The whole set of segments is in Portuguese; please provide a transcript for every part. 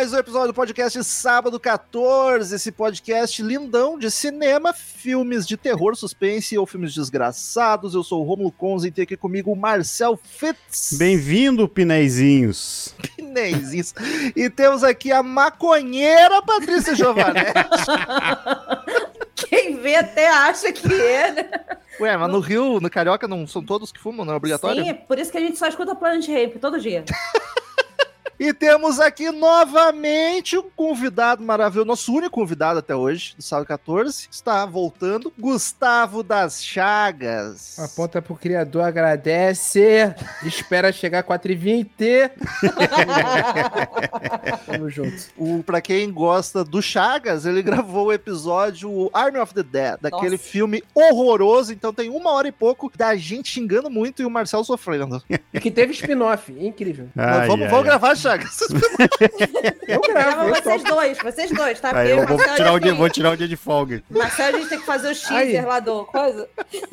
Mais um episódio do podcast Sábado 14, esse podcast lindão de cinema, filmes de terror, suspense ou filmes desgraçados. Eu sou o Romulo Conze e tem aqui comigo o Marcel Fitz. Bem-vindo, Pinézinhos. Pinézinhos. E temos aqui a maconheira Patrícia Giovanetti. Quem vê até acha que é, né? Ué, mas no Rio, no Carioca, não são todos que fumam, não é obrigatório? Sim, é por isso que a gente só escuta Planet Ramp todo dia. E temos aqui novamente um convidado maravilhoso, nosso único convidado até hoje, do Sábado 14, está voltando, Gustavo das Chagas. Aponta pro criador, agradece, espera chegar 4h20. Tamo junto. O, pra quem gosta do Chagas, ele gravou o episódio Army of the Dead, daquele Nossa. filme horroroso, então tem uma hora e pouco da gente xingando muito e o Marcel sofrendo. E que teve spin-off, incrível. Ai, vamos, ai, vamos ai. gravar, Chagas. Eu gravo, eu vocês topo. dois, vocês dois, tá? Aí eu vou tirar, o dia, vou tirar o dia de folga. Marcelo, a gente tem que fazer o teaser lá do coisa.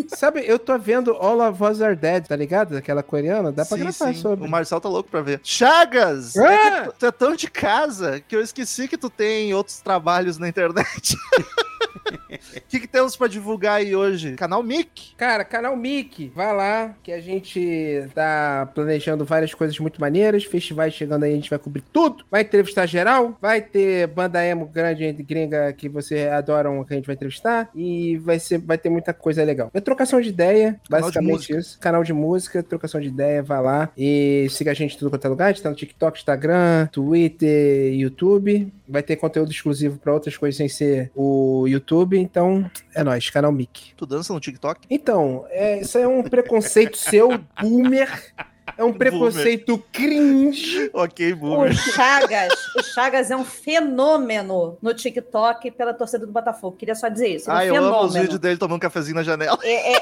Sabe, eu tô vendo All of Us Are Dead, tá ligado? Aquela coreana, dá pra Sim, gravar sim. sobre. O Marcel tá louco pra ver. Chagas! Ah! é tu, tu é tão de casa que eu esqueci que tu tem outros trabalhos na internet. O que, que temos pra divulgar aí hoje? Canal Mic. Cara, canal Mickey, vai lá, que a gente tá planejando várias coisas muito maneiras, festivais chegando aí, a gente vai cobrir tudo. Vai entrevistar geral, vai ter banda emo grande e gringa que você adoram, que a gente vai entrevistar, e vai, ser, vai ter muita coisa legal. É trocação de ideia, Canal de basicamente música. isso. Canal de música, trocação de ideia, vai lá e siga a gente em tudo quanto é lugar, a gente tá no TikTok, Instagram, Twitter, YouTube. Vai ter conteúdo exclusivo pra outras coisas sem ser o YouTube, então é nóis, canal Mickey. Tu dança no TikTok? Então, é, isso é um preconceito seu, boomer. É um preconceito cringe. Ok, O boomer. Chagas, o Chagas é um fenômeno no TikTok pela torcida do Botafogo. Queria só dizer isso. ele é um Ah, eu amo os fenômeno. vídeos dele tomando um cafezinho na janela. É, é-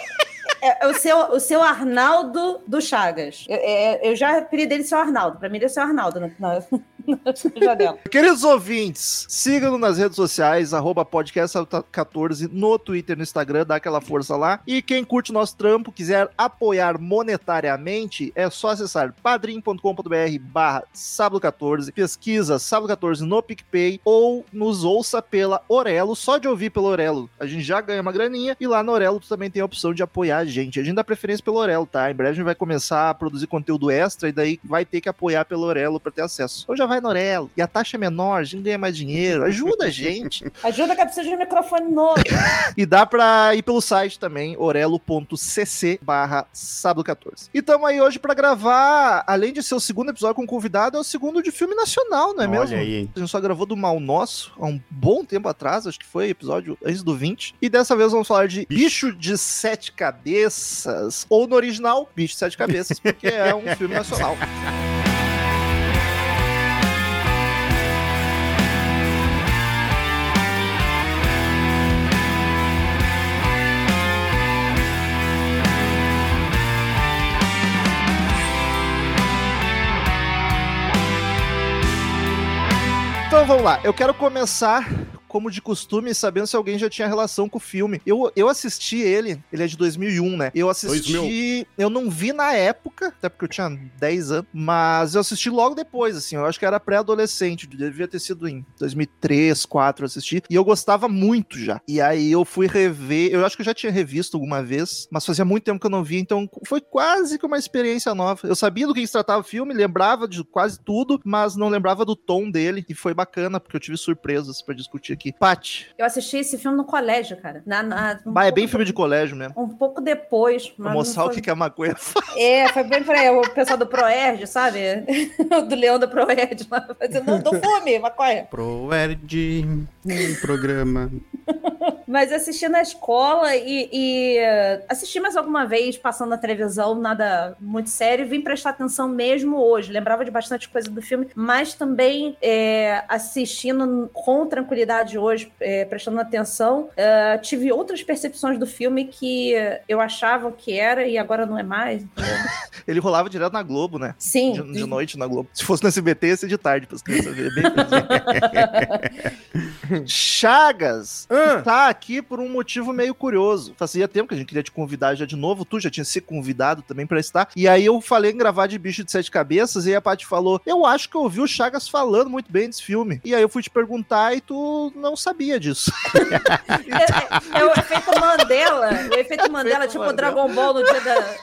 é- é o, seu, o seu Arnaldo do Chagas. Eu, é- eu já apelidei dele seu Arnaldo. Pra mim, ele é seu Arnaldo na, na, na janela. Queridos ouvintes, sigam-nos nas redes sociais, arroba podcast14, no Twitter, no Instagram, dá aquela força lá. E quem curte o nosso trampo, quiser apoiar monetariamente, é só acessar padrim.com.br barra sábado14, pesquisa sábado14 no PicPay ou nos ouça pela Orelo, só de ouvir pelo Orelo. A gente já ganha uma graninha e lá no Orelo tu também tem a opção de apoiar a gente. A gente dá preferência pelo Orelo, tá? Em breve a gente vai começar a produzir conteúdo extra e daí vai ter que apoiar pelo Orelo pra ter acesso. Ou já vai no Orelo. E a taxa é menor, a gente ganha mais dinheiro. Ajuda a gente. Ajuda que eu preciso de um microfone novo. E dá pra ir pelo site também, orelo.cc barra sábado 14. E tamo aí hoje pra gravar, além de ser o segundo episódio com convidado, é o segundo de filme nacional, não é Olha mesmo? aí? A gente só gravou do Mal Nosso há um bom tempo atrás, acho que foi episódio antes do 20. E dessa vez vamos falar de Bicho de Sete Cabeças. Ou no original, Bicho de Sete Cabeças, porque é um filme nacional. Então vamos lá, eu quero começar como de costume, sabendo se alguém já tinha relação com o filme. Eu, eu assisti ele, ele é de 2001, né? Eu assisti, 2000. eu não vi na época, até porque eu tinha 10 anos, mas eu assisti logo depois, assim, eu acho que era pré-adolescente, devia ter sido em 2003, 2004 eu assisti, e eu gostava muito já. E aí eu fui rever, eu acho que eu já tinha revisto alguma vez, mas fazia muito tempo que eu não via, então foi quase que uma experiência nova. Eu sabia do que se tratava o filme, lembrava de quase tudo, mas não lembrava do tom dele, e foi bacana, porque eu tive surpresas pra discutir aqui aqui. Paty, Eu assisti esse filme no colégio, cara. Na, na- um bah, é bem filme de colégio mesmo. Um pouco depois. Pra mas mostrar o que que a maconha faz. É, foi bem pra o pessoal do Proerd, sabe? do Leão do Proerd lá, fazendo, não, do fume, maconha. Proerd, um programa. Mas assisti na escola e, e, eh, assisti mais alguma vez passando na televisão, nada muito sério, vim prestar atenção mesmo hoje. Lembrava de bastante coisa do filme, mas também é, assistindo com tranquilidade hoje, é, prestando atenção, é, tive outras percepções do filme que eu achava que era e agora não é mais. Ele rolava direto na Globo, né? Sim. De, de noite na Globo. Se fosse no SBT, ia ser de tarde para as crianças verem. Felizinho. Chagas Ah, tá aqui por um motivo meio curioso. Fazia tempo que a gente queria te convidar já de novo. Tu já tinha se convidado também pra estar. E aí eu falei em gravar de bicho de sete cabeças. E aí a Paty falou: Eu acho que eu ouvi o Chagas falando muito bem desse filme. E aí eu fui te perguntar e tu não sabia disso. É, é- é o efeito Mandela. O efeito Mandela, tipo o Mandela. Dragon Ball no dia da,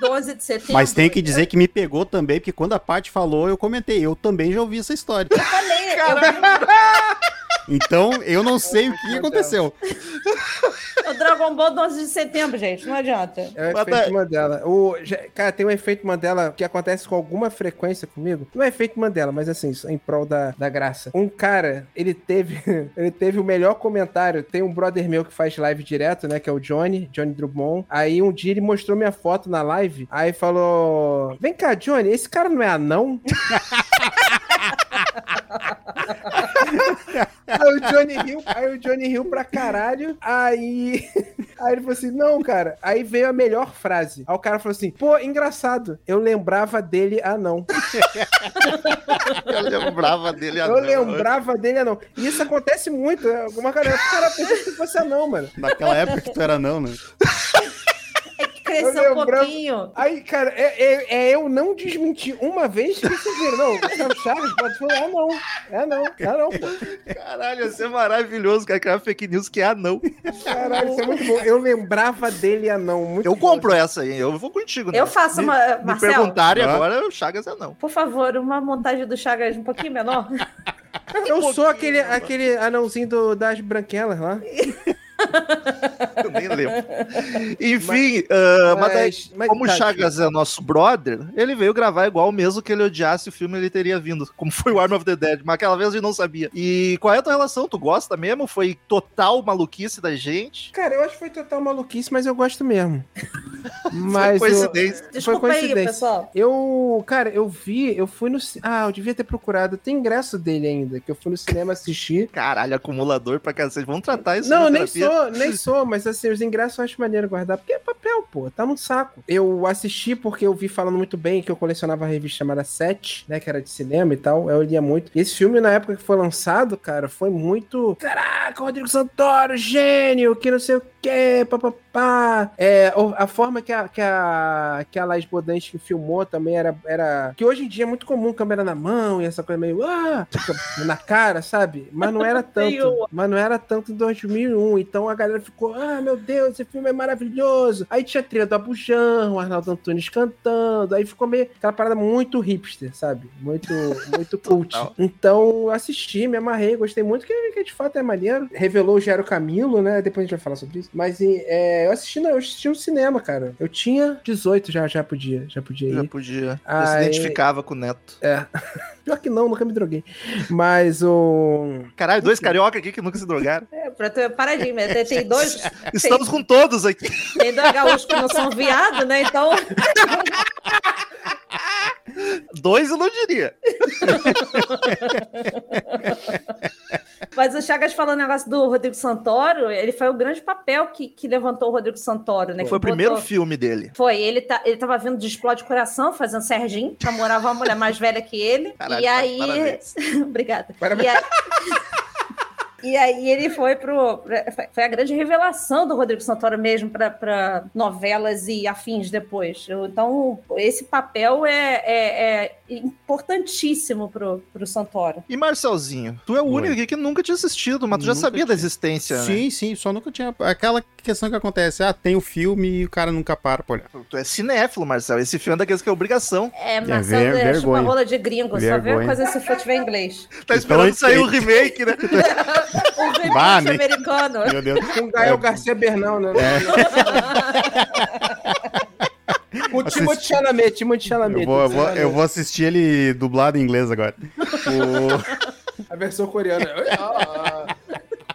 do 11 de setembro. Mas tem que dizer que me pegou também, porque quando a Paty falou, eu comentei. Eu também já ouvi essa história. Eu falei, eu- Então, eu não sei o que aconteceu. o Dragon Ball do 11 de setembro, gente. Não adianta. É o Mas efeito tá- Mandela. O, cara, tem um efeito Mandela que acontece com alguma frequência comigo. Não é efeito Mandela, mas assim, só em prol da, da graça. Um cara, ele teve, ele teve o melhor comentário. Tem um brother meu que faz live direto, né? Que é o Johnny, Johnny Drummond. Aí um dia ele mostrou minha foto na live. Aí falou: Vem cá, Johnny, esse cara não é anão? Aí o Johnny riu, aí o Johnny riu pra caralho. Aí, aí ele falou assim: não, cara. Aí veio a melhor frase. Aí o cara falou assim: pô, engraçado. Eu lembrava dele anão. Eu lembrava dele Eu lembrava dele anão. E isso acontece muito. né? Alguma cara, o cara pensou que fosse anão, mano. Naquela época que tu era não, né? Um pouquinho. Aí, cara, é, é- é eu não desmentir uma vez que vocês viram. Não, o pode falar, é não. É não, é não, pô. Caralho, ia ser maravilhoso, cara, criar fake news que é anão. Caralho, isso é muito bom. Eu lembrava dele anão. Muito Eu bom. compro essa aí, eu vou contigo. né? Eu faço Me- uma. Me Marcelo, perguntarem Ah. agora, o Chagas é não. por favor, uma montagem do Chagas um pouquinho menor. Eu sou pouquinho, aquele, aquele anãozinho do- das branquelas lá. Eu nem lembro. Enfim, mas, daí, Mas- mas como o tá, Chagas é nosso brother, ele veio gravar igual mesmo que ele odiasse o filme, ele teria vindo. Como foi o Arm of the Dead, mas aquela vez a gente não sabia. E qual é a tua relação? Tu gosta mesmo? Foi total maluquice da gente? Cara, eu acho que foi total maluquice, mas eu gosto mesmo. Mas foi eu- coincidência. Desculpa aí, coincidência. pessoal. Eu, cara, eu vi, eu fui no. Ah, eu devia ter procurado. Tem ingresso dele ainda, que eu fui no cinema assistir. Caralho, acumulador pra cacete. Vamos tratar isso Não, na nem terapia. Sou, nem sou, mas assim, os ingressos eu acho maneiro guardar, porque é papel, pô, tá no saco. Eu assisti porque eu vi falando muito bem que eu colecionava a revista chamada Sete, né, que era de cinema e tal, eu lia muito. E esse filme, na época que foi lançado, cara, foi muito. Caraca, Rodrigo Santoro, gênio, que não sei o que, papapá. É, a forma que a, que a, que a Laís Bodansky filmou também era, era. Que hoje em dia é muito comum, câmera na mão e essa coisa meio. Ah, na cara, sabe? Mas não era tanto. Mas não era tanto em 2001. Então a galera ficou, ah, meu Deus, esse filme é maravilhoso. Aí tinha a trilha do Abujam, o Arnaldo Antunes cantando. Aí ficou meio aquela parada muito hipster, sabe? Muito, muito cult. Então assisti, me amarrei, gostei muito, que, que de fato é maneiro. Revelou o Gero Camilo, né? Depois a gente vai falar sobre isso. Mas é, eu assisti, não, eu assisti no cinema, cara. Eu tinha 18 já, já podia, já podia ir. Já podia. Já se Ai. identificava com o Neto. É. Pior que não, nunca me droguei. Mas o. Caralho, dois carioca aqui que nunca se drogaram. É, pra tu paradinho, né? Tem, tem dois. Estamos com todos aqui. Tem dois gaúchos que não são viado, né? Então. Dois eu não diria. Mas o Chagas falando o negócio do Rodrigo Santoro, ele foi o grande papel que, que levantou o Rodrigo Santoro, né? Foi o Que primeiro botou- filme dele. Foi, ele, tá, ele tava vindo de Explode Coração, fazendo Serginho, namorava uma mulher mais velha que ele. Caralho, e aí. parabéns. Obrigada. Parabéns. E aí... E aí ele foi pro. Foi a grande revelação do Rodrigo Santoro mesmo para novelas e afins depois. Então, esse papel é, é- é importantíssimo pro, pro Santoro. E Marcelzinho, tu é o Oi. único aqui que nunca tinha assistido, mas tu já Nunca sabia da tinha. existência, né? Sim, sim, só nunca tinha. Aquela questão que acontece, ah, tem o filme e o cara nunca para pra olhar. Tu é cinéfilo, Marcel. Esse filme é daqueles que é obrigação. É, Marcelo ver- é, chupa vergonha. rola de gringo, só vê Vergonha. coisa se for tiver inglês. Tá esperando Então, sair o tem- remake, né? O remake Bah, americano. Meu Deus. Com Gael Garcia Bernal, né? O Timothy Chalamet, Timothy Chalamet. Eu vou, eu, vou, eu vou assistir ele dublado em inglês agora. O- A versão coreana.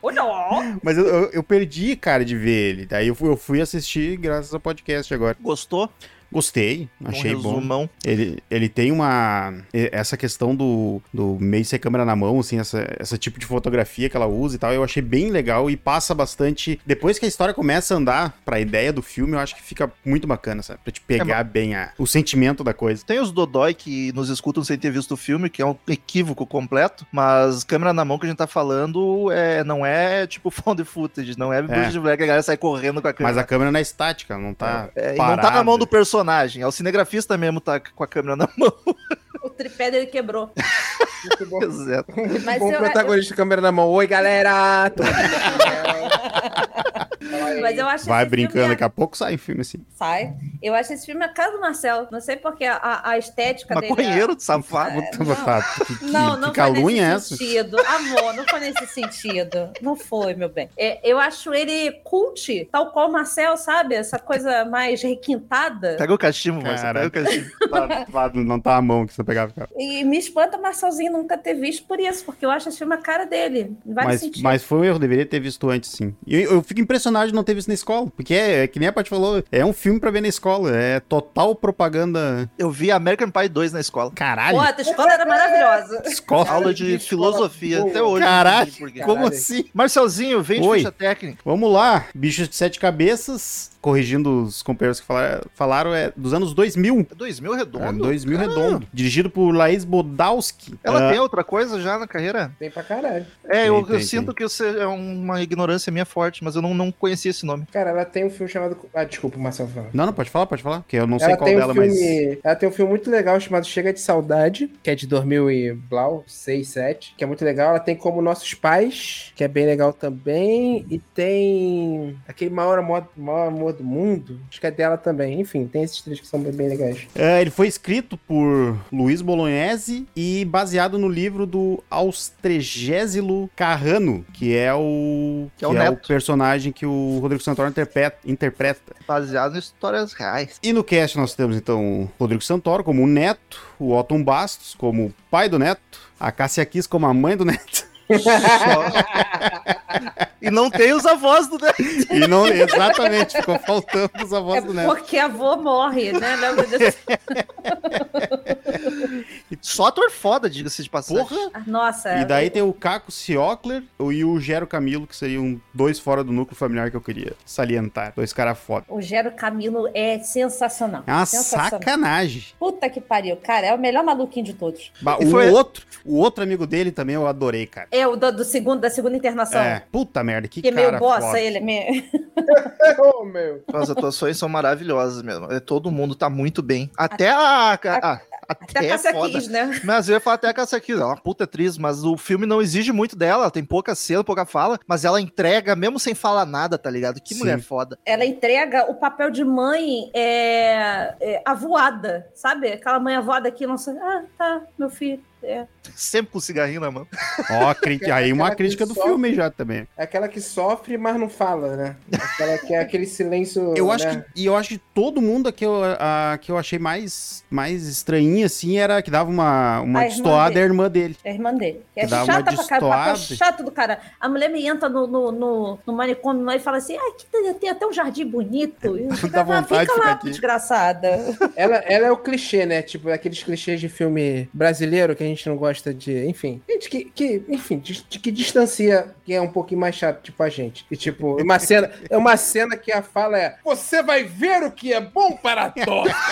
Olha, Mas eu, eu, eu perdi, cara, de ver ele. Daí eu fui, eu fui assistir graças ao podcast agora. Gostou? Gostei, achei um bom. Ele, ele tem uma. Essa questão do, do meio ser câmera na mão, assim, essa, essa tipo de fotografia que ela usa e tal, eu achei bem legal e passa bastante. Depois que a história começa a andar pra ideia do filme, eu acho que fica muito bacana, sabe? Pra te pegar bem a, o sentimento da coisa. Tem os Dodói que nos escutam sem ter visto o filme, que é um equívoco completo, mas câmera na mão que a gente tá falando é, não é tipo found footage, não é, é. de Black, a galera sai correndo com a câmera. Mas a câmera não é estática, não tá. É, não tá na mão do personagem, é o cinegrafista mesmo tá com a câmera na mão. O tripé dele quebrou. Muito bom. Exato. Muito Mas bom eu- protagonista, câmera na mão. Oi, galera! Tô aqui. Mas eu acho Vai brincando, filme daqui a pouco sai filme assim. Sai. Eu acho esse filme a cara do Marcel. Não sei porque a, a, estética dele. é- Maconheiro, safado. Puta, tá, que, que, Não, que não foi calúnia é nesse essa? sentido. Amor, não foi nesse sentido. Não foi, meu bem. É, eu acho ele cult, tal qual o Marcel, sabe? Essa coisa mais requintada. Pega o cachimbo, Marcelo, Cara. pega o cachimbo. Tá- tá- não tá a mão que você pegava. E me espanta o Marcelzinho nunca ter visto por isso, porque eu acho esse filme a cara dele. Em vários Mas, sentidos. mas foi um erro, deveria ter visto antes, sim. E eu, eu fico impressionado de não ter visto na escola. Porque é, é que nem a Paty falou, é um filme pra ver na escola. É total propaganda. Eu vi American Pie 2 na escola. Caralho! Pô, a escola era maravilhosa. Escola. Aula de escola filosofia, até hoje. Caralho, como Caralho. assim? Marcelzinho, vem de Oi. ficha técnica. Vamos lá. Bichos de Sete Cabeças, corrigindo os companheiros que falaram, falaram é dos anos 2000. É 2000 redondo? É, 2000 Ah, redondo. Dirigido por Laís Bodowski. Ela Ah, tem outra coisa já na carreira? Tem pra caralho. É, eu, Tem, tem, eu sinto tem. que você é uma ignorância minha forte, mas eu não, não conhecia esse nome. Cara, ela tem um filme chamado. Ah, desculpa, Marcelo fala. Não, não, pode falar, pode falar. Que eu não sei Ela qual tem, um dela, filme, mas. ela tem um filme muito legal chamado Chega de Saudade, que é de 2000 e blau, 6, 7, que é muito legal. Ela tem como Nossos Pais, que é bem legal também. E tem aquele Maior Amor, Maior Amor do Mundo, acho que é dela também. Enfim, tem esses três que são bem, bem legais. É, ele foi escrito por Luiz Bolognese e baseado no livro do Austregésilo Carrano, que é o Que é o neto. personagem que o Rodrigo Santoro interpreta, interpreta. Baseado em histórias reais. E no cast nós temos então o Rodrigo Santoro como o neto, o Otton Bastos como o pai do neto, a Cássia Kiss como a mãe do neto. e não tem os avós do Neto. E não, exatamente, ficou faltando os avós É do neto. porque a avó morre, né? Lembra disso? Só ator foda, diga-se de passagem. Porra! Ah, Nossa. E daí tem o Caco Ciocler e o Gero Camilo, que seriam dois fora do núcleo familiar que eu queria salientar. Dois caras foda. O Gero Camilo é sensacional. É uma sensacional. sacanagem. Puta que pariu, cara. É o melhor maluquinho de todos. Ba- E O foi- outro, o outro amigo dele também eu adorei, cara. É o do, do segundo, da segunda internação. É, puta merda, que, Que é cara meio bossa foda. ele. é Meio... oh, meu. As atuações são maravilhosas mesmo. É, Todo mundo tá muito bem. Até a. a- Até até a é Cássia foda. Kiss, né? Mas eu ia falar até a Cassia Kiss, ela é uma puta atriz, mas o filme não exige muito dela, ela tem pouca cena, pouca fala, mas ela entrega mesmo sem falar nada, tá ligado? Que Sim. mulher foda. Ela entrega o papel de mãe é, é, avoada, sabe? Aquela mãe avoada que não sabe. Ah, tá, meu filho. É. Sempre com cigarrinho na mão. Ó, cri- aí uma que crítica do só- filme já também. É aquela que sofre, mas não fala, né? Aquela que é aquele silêncio. Eu acho né? que, e eu acho que todo mundo que eu, a, que eu achei mais, mais estranhinha, assim, era que dava uma, uma A irmã destoada é a irmã dele. É a irmã dele. Que é Que dá uma chata pra caralho. Papel chato do cara. A mulher me entra no, no, no, no manicômio lá e fala assim: ai, que tem, tem até um jardim bonito. E Dá "Ah, vontade de Fica ficar lá, aqui." desgraçada. Ela, ela é o clichê, né? Tipo, aqueles clichês de filme brasileiro que a gente não gosta de. Enfim. Gente que, que enfim, de- de- que distancia quem é um pouquinho mais chato, tipo a gente. E, tipo, uma cena. É uma cena que a fala é: Você vai ver o que é bom para todos.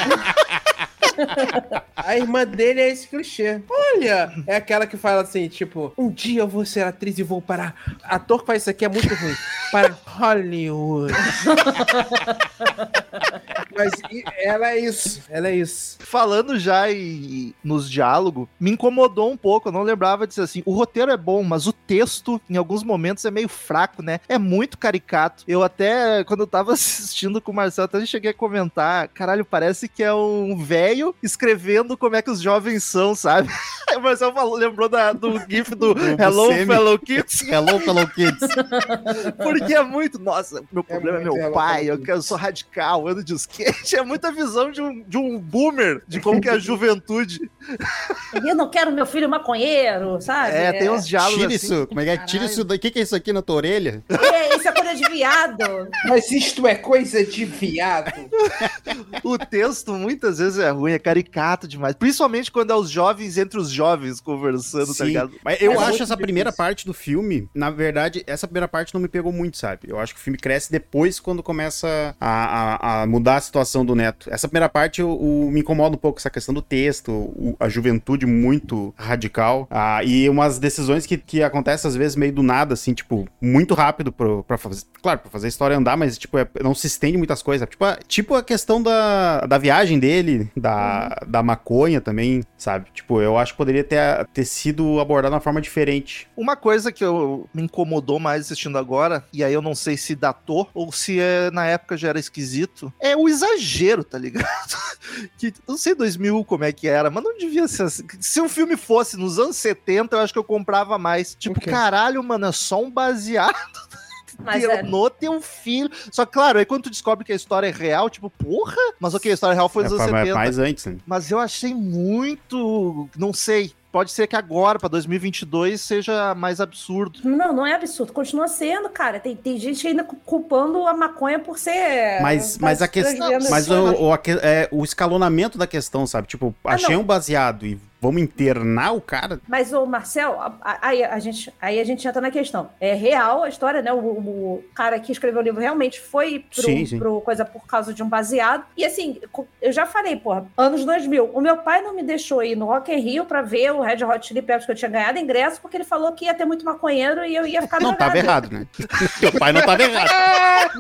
A irmã dele é esse clichê. Olha, é aquela que fala assim, tipo, um dia eu vou ser atriz e vou para... Ator faz isso aqui é muito ruim. Para Hollywood. Mas e- ela é isso, ela é isso. Falando já em, nos diálogos, me incomodou um pouco. Eu não lembrava disso assim. O roteiro é bom, mas o texto, em alguns momentos, é meio fraco, né? É muito caricato. Eu até, quando eu tava assistindo com o Marcelo, até cheguei a comentar: caralho, parece que é um velho escrevendo como é que os jovens são, sabe? Aí o Marcelo falou, lembrou da- do GIF do Do Hello. Fellow Kids. Hello, fellow kids. Porque é muito. Nossa, meu problema é, muito meu Hello, pai, eu, eu sou radical, ando de skate. É muita visão de um, de um boomer, de como que é a juventude. Eu não quero meu filho maconheiro, sabe? É, tem uns diálogos Tira assim. isso. Como é que é? Tira isso. O que, é isso aqui na tua orelha? É, isso é coisa de viado. Mas isto é coisa de viado. O texto muitas vezes é ruim, é caricato demais. Principalmente quando é os jovens entre os jovens conversando, tá Sim. ligado? Mas eu É acho essa primeira difícil. parte do filme, na verdade, essa primeira parte não me pegou muito, sabe? Eu acho que o filme cresce depois quando começa a, a- a mudar a situação do Neto. Essa primeira parte o, o- me incomoda um pouco essa questão do texto, o- a juventude muito radical ah, e umas decisões que, que acontecem às vezes meio do nada, assim, tipo, muito rápido pro, pra fazer. Claro, pra fazer a história andar, mas, tipo, é- não se estende muitas coisas. Tipo, a- tipo a questão da, da viagem dele, da, da maconha também, sabe? Tipo, eu acho que poderia ter, ter sido abordado de uma forma diferente. Uma coisa que eu, me incomodou mais assistindo agora, e aí eu não sei se datou ou se é, na época já era esquisito, é o exagero, tá ligado? que não sei 2000 como é que era, mas não devia ser assim. Se filme fosse nos anos 70, eu acho que eu comprava mais. Tipo, O quê? caralho, mano, é só um baseado Mas é, no teu filho. Só que, claro, aí quando tu descobre que a história é real, tipo, porra, mas ok, a história real foi É, nos anos fa- 70. mais antes, né? Mas eu achei muito. Não sei. Pode ser que agora, pra 2022, seja mais absurdo. Não, não é absurdo. Continua sendo, cara. Tem, tem gente ainda cu- culpando a maconha por ser. Mas, mas a questão. Mas o, o, é, o escalonamento da questão, sabe? Tipo, Ah, achei não. um baseado e vamos internar o cara. Mas, o Marcel, aí a, gente, aí a gente entra na questão. É real a história, né? O, o cara que escreveu o livro realmente foi pro, Sim, sim. pro coisa por causa de um baseado. E assim, eu já falei, porra, anos 2000. O meu pai não me deixou ir no Rock in Rio pra ver o Red Hot Chili Peppers que eu tinha ganhado ingresso, porque ele falou que ia ter muito maconheiro e eu ia ficar Não drogada. tava errado, né? teu pai não tava errado.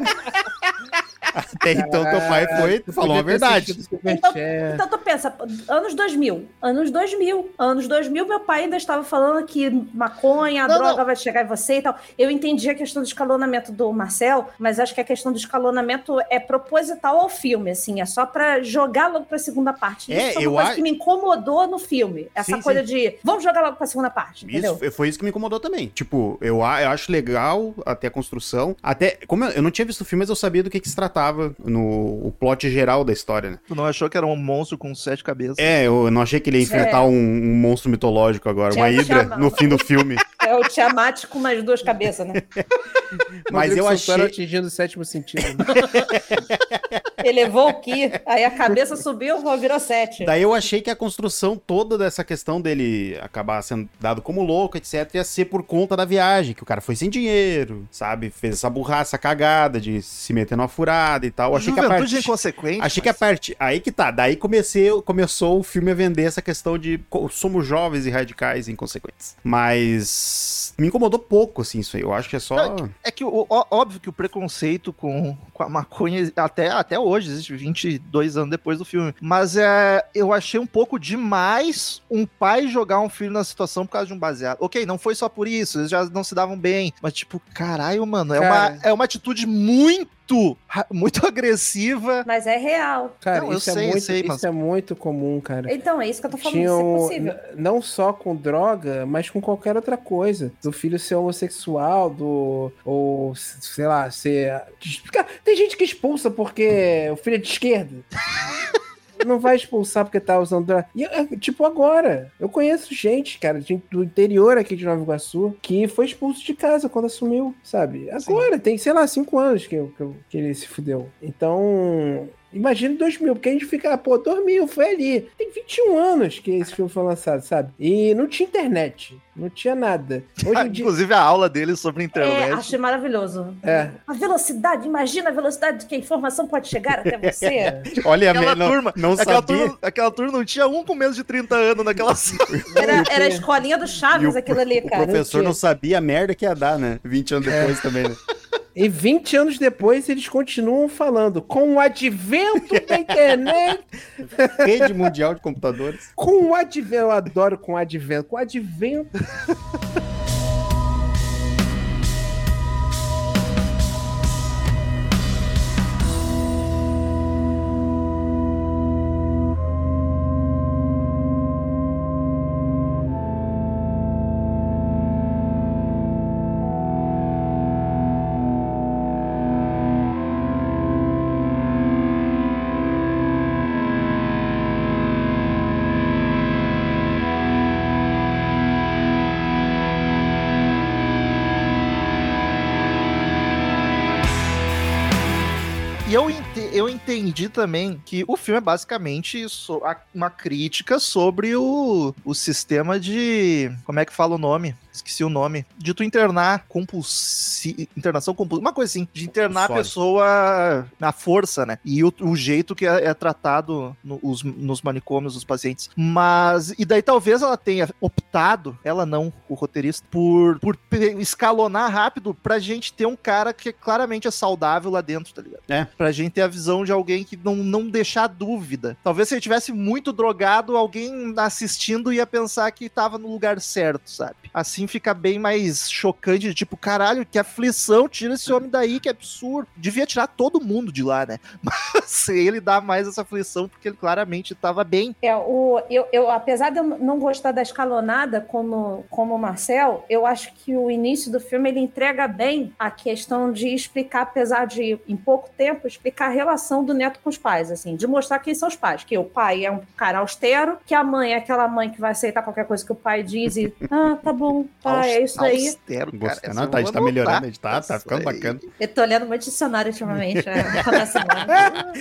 Até então, teu pai foi, Tu falou a verdade. Então, então tu pensa, anos 2000, anos 2000, anos 2000, meu pai ainda estava falando que maconha, a Não, droga não. vai chegar em você e tal. Eu entendi a questão do escalonamento do Marcel, mas acho que a questão do escalonamento é proposital ao filme, assim, é só pra jogar logo pra segunda parte. É, Isso eu uma coisa a- que me incomodou no filme, essa Sim, coisa sim. de, vamos jogar logo pra segunda parte, entendeu? Isso foi- foi isso que me incomodou também. Tipo, eu, a- eu acho legal até a construção. Até, como eu, eu não tinha visto o filme, mas eu sabia do que, que se tratava no o plot geral da história, né? Tu não achou que era um monstro com sete cabeças? É, eu não achei que ele ia enfrentar É. um, um monstro mitológico agora, uma hidra no fim do filme. É o Tiamat com mais duas cabeças, né? Mas eu achei. atingindo o sétimo sentido. Elevou o Ki, aí a cabeça subiu, virou sete. Daí eu achei que a construção toda dessa questão dele acabar sendo dado como louco, etc, ia ser por conta da viagem, que o cara foi sem dinheiro, sabe? Fez essa burraça, essa cagada de se meter numa furada e tal. Achei que a Juventude parte... inconsequente. Achei que a mas- parte. Aí que tá. Daí comecei, começou o filme a vender essa questão de somos jovens e radicais e inconsequentes. Mas me incomodou pouco, assim, isso aí. Eu acho que é só. É que, o- ó- óbvio que o preconceito com, com a maconha, até, até hoje, existe 22 anos depois do filme. Mas é, eu achei um pouco demais um pai jogar um filho na situação por causa de um baseado. Ok, não foi só por isso, eles já não se davam bem. Mas, tipo, caralho, mano, é, Cara. uma, é uma atitude muito, ra- muito agressiva. Mas é real. Cara, Não, eu isso, é sei, eu muito, sei, isso mas- é muito comum, cara. Então, é isso que eu tô falando, Tinham, isso é possível. não só com droga, mas com qualquer outra coisa. Do filho ser homossexual, do. Ou, sei lá, ser. Cara, Tem gente que expulsa porque o filho é de esquerda. Não vai expulsar porque tá usando droga. E, tipo, agora. Eu conheço gente, cara, de- do interior aqui de Nova Iguaçu, que foi expulso de casa quando assumiu, sabe? Agora, tem, sei lá, cinco anos que, eu- que eu- que ele se fudeu. Então. Imagina 2000, porque a gente fica, pô, dormiu, foi ali. Tem 21 anos que esse filme foi lançado, sabe? E não tinha internet, não tinha nada. Hoje em dia. Inclusive a aula dele sobre É, internet. achei maravilhoso. É. A velocidade, imagina a velocidade que a informação pode chegar até você. Olha, Aquela não, turma, não aquela, sabia. turma, aquela turma não tinha um com menos de 30 anos naquela sala. Era, era a escolinha do Chaves o- aquilo ali, O cara. professor não sabia a merda que ia dar, né? 20 anos depois também, né? E 20 anos depois eles continuam falando. Com o advento da internet, Rede Mundial de Computadores. com o advento, eu adoro com o advento, com o advento. Eu, ente- eu entendi também que o filme é basicamente uma crítica sobre o, o sistema de. Como é que fala o nome? Esqueci o nome. De tu internar compulsi... internação compulsiva. Uma coisa assim, de internar a pessoa na força, né? E o, o jeito que é, é tratado no- os- nos manicômios dos pacientes. Mas. E daí talvez ela tenha optado, ela não, o roteirista, por, por escalonar rápido pra gente ter um cara que claramente é saudável lá dentro, tá ligado? É. Pra gente ter a visão de alguém que não, não deixar dúvida. Talvez se ele tivesse muito drogado, alguém assistindo ia pensar que tava no lugar certo, sabe? Assim fica bem mais chocante, tipo, caralho, que aflição, tira esse homem daí, que absurdo. Devia tirar todo mundo de lá, né? Mas ele dá mais essa aflição porque ele claramente tava bem. É, o, eu, eu, apesar de eu não gostar da escalonada como, como o Marcel, eu acho que o início do filme ele entrega bem a questão de explicar, apesar de em pouco tempo, explicar a relação do neto com os pais, assim, de mostrar quem são os pais. Que o pai é um cara austero, que a mãe é aquela mãe que vai aceitar qualquer coisa que o pai diz e, ah, tá bom, tá, é isso aí. Austero, cara. Gostei. essa Não, tá, a gente tá melhorando, a gente tá, tá ficando aí. bacana. Eu tô lendo muito dicionário ultimamente, né? semana.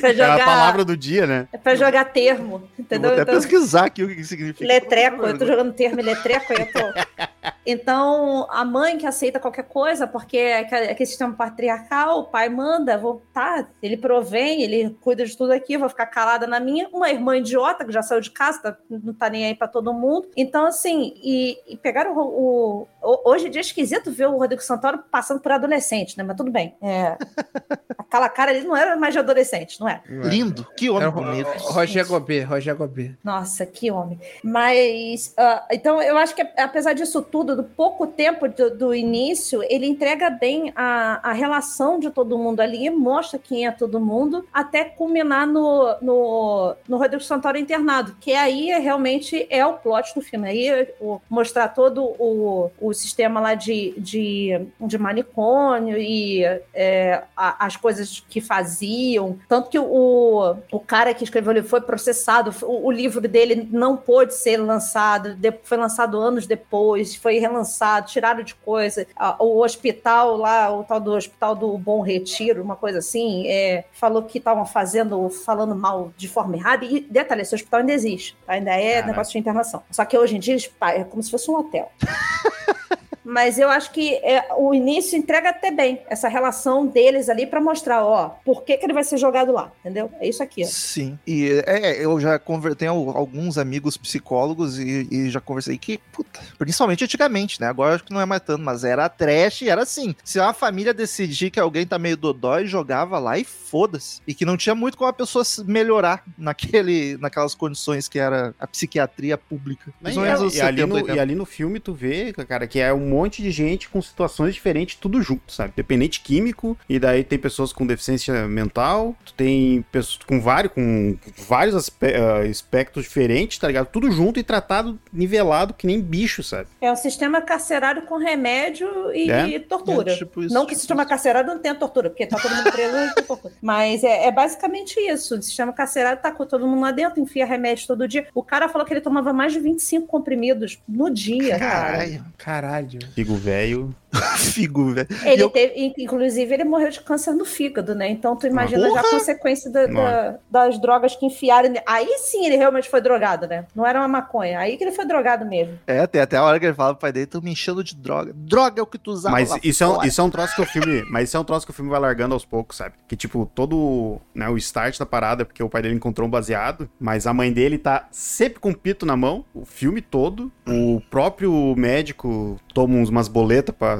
pra É a jogar, palavra do dia, né? é pra jogar termo, Eu vou entendeu? até Então- pesquisar aqui o que significa. Letreco, eu tô jogando termo letreco, eu tô. Então, a mãe que aceita qualquer coisa, porque é aquele aquele sistema patriarcal, o pai manda, vou, tá, ele provém, ele cuida de tudo aqui, vou ficar calada na minha. Uma irmã idiota que já saiu de casa, tá- não tá nem aí pra todo mundo. Então, assim, e, e pegaram o, o- o- Hoje em dia é esquisito ver o Rodrigo Santoro passando por adolescente, né? Mas tudo bem. É, aquela cara ali não era mais de adolescente, não é? Lindo, que homem bonito. Ro- Roger Gobet, Roger Gobet. Nossa, que homem. Mas, ah, então, eu acho que apesar disso tudo, do pouco tempo do, do início, ele entrega bem a, a relação de todo mundo ali, mostra quem é todo mundo, até culminar no, no, no Rodrigo Santoro internado, que aí é, realmente é o plot do filme. Aí o- mostrar todo o, o sistema lá de, de, de manicômio e é, a- as coisas que faziam. Tanto que o, o cara que escreveu livro foi processado, o, o livro dele não pôde ser lançado, foi lançado anos depois, foi relançado, tiraram de coisa. O hospital lá, o tal do Hospital do Bom Retiro, uma coisa assim, é, falou que estavam fazendo, falando mal de forma errada. E detalhe, esse hospital ainda existe, tá? ainda é Caraca. negócio de internação. Só que hoje em dia é como se fosse um hotel. Mas eu acho que é, o início entrega até bem essa relação deles ali pra mostrar, ó, por que, que ele vai ser jogado lá, entendeu? É isso aqui. ó. Sim, e é, eu já conver... tenho alguns amigos psicólogos e, e já conversei que, puta, principalmente antigamente, né? Agora acho que não é mais tanto, mas era trash e era assim. Se uma família decidir que alguém tá meio dodói, jogava lá e foda-se. E que não tinha muito como a pessoa se melhorar naquele, naquelas condições que era a psiquiatria pública. E, Principalmente nos e ali 70, no, 80. e ali no filme tu vê, cara, que é um monte de gente com situações diferentes, tudo junto, sabe? Dependente químico, e daí tem pessoas com deficiência mental, tu tem pessoas com vários, com vários aspe- ah, aspectos diferentes, tá ligado? Tudo junto e tratado, nivelado, que nem bicho, sabe? É um sistema carcerário com remédio e, É? e tortura. É, tipo isso, não que o tipo sistema isso. carcerário não tenha tortura, porque tá todo mundo preso e tem tortura. Mas é, é basicamente isso. O sistema carcerário tá com todo mundo lá dentro, enfia remédio todo dia. O cara falou que ele tomava mais de 25 comprimidos no dia, cara. Caralho. Caralho. Figo velho. Figo, velho. Ele eu- teve, in- inclusive, ele morreu de câncer no fígado, né? Então tu imagina já a Porra! consequência da- da- das drogas que enfiaram. Aí sim ele realmente foi drogado, né? Não era uma maconha. Aí que ele foi drogado mesmo. É, tem até a hora que ele fala pro pai dele, tô me enchendo de droga. Droga é o que tu usava Mas lá isso é, um, fora. isso é um troço que o filme. Mas isso é um troço que o filme vai largando aos poucos, sabe? Que, tipo, todo né, o start da parada é porque o pai dele encontrou um baseado, mas a mãe dele tá sempre com o pito na mão, o filme todo. O próprio médico toma umas boletas pra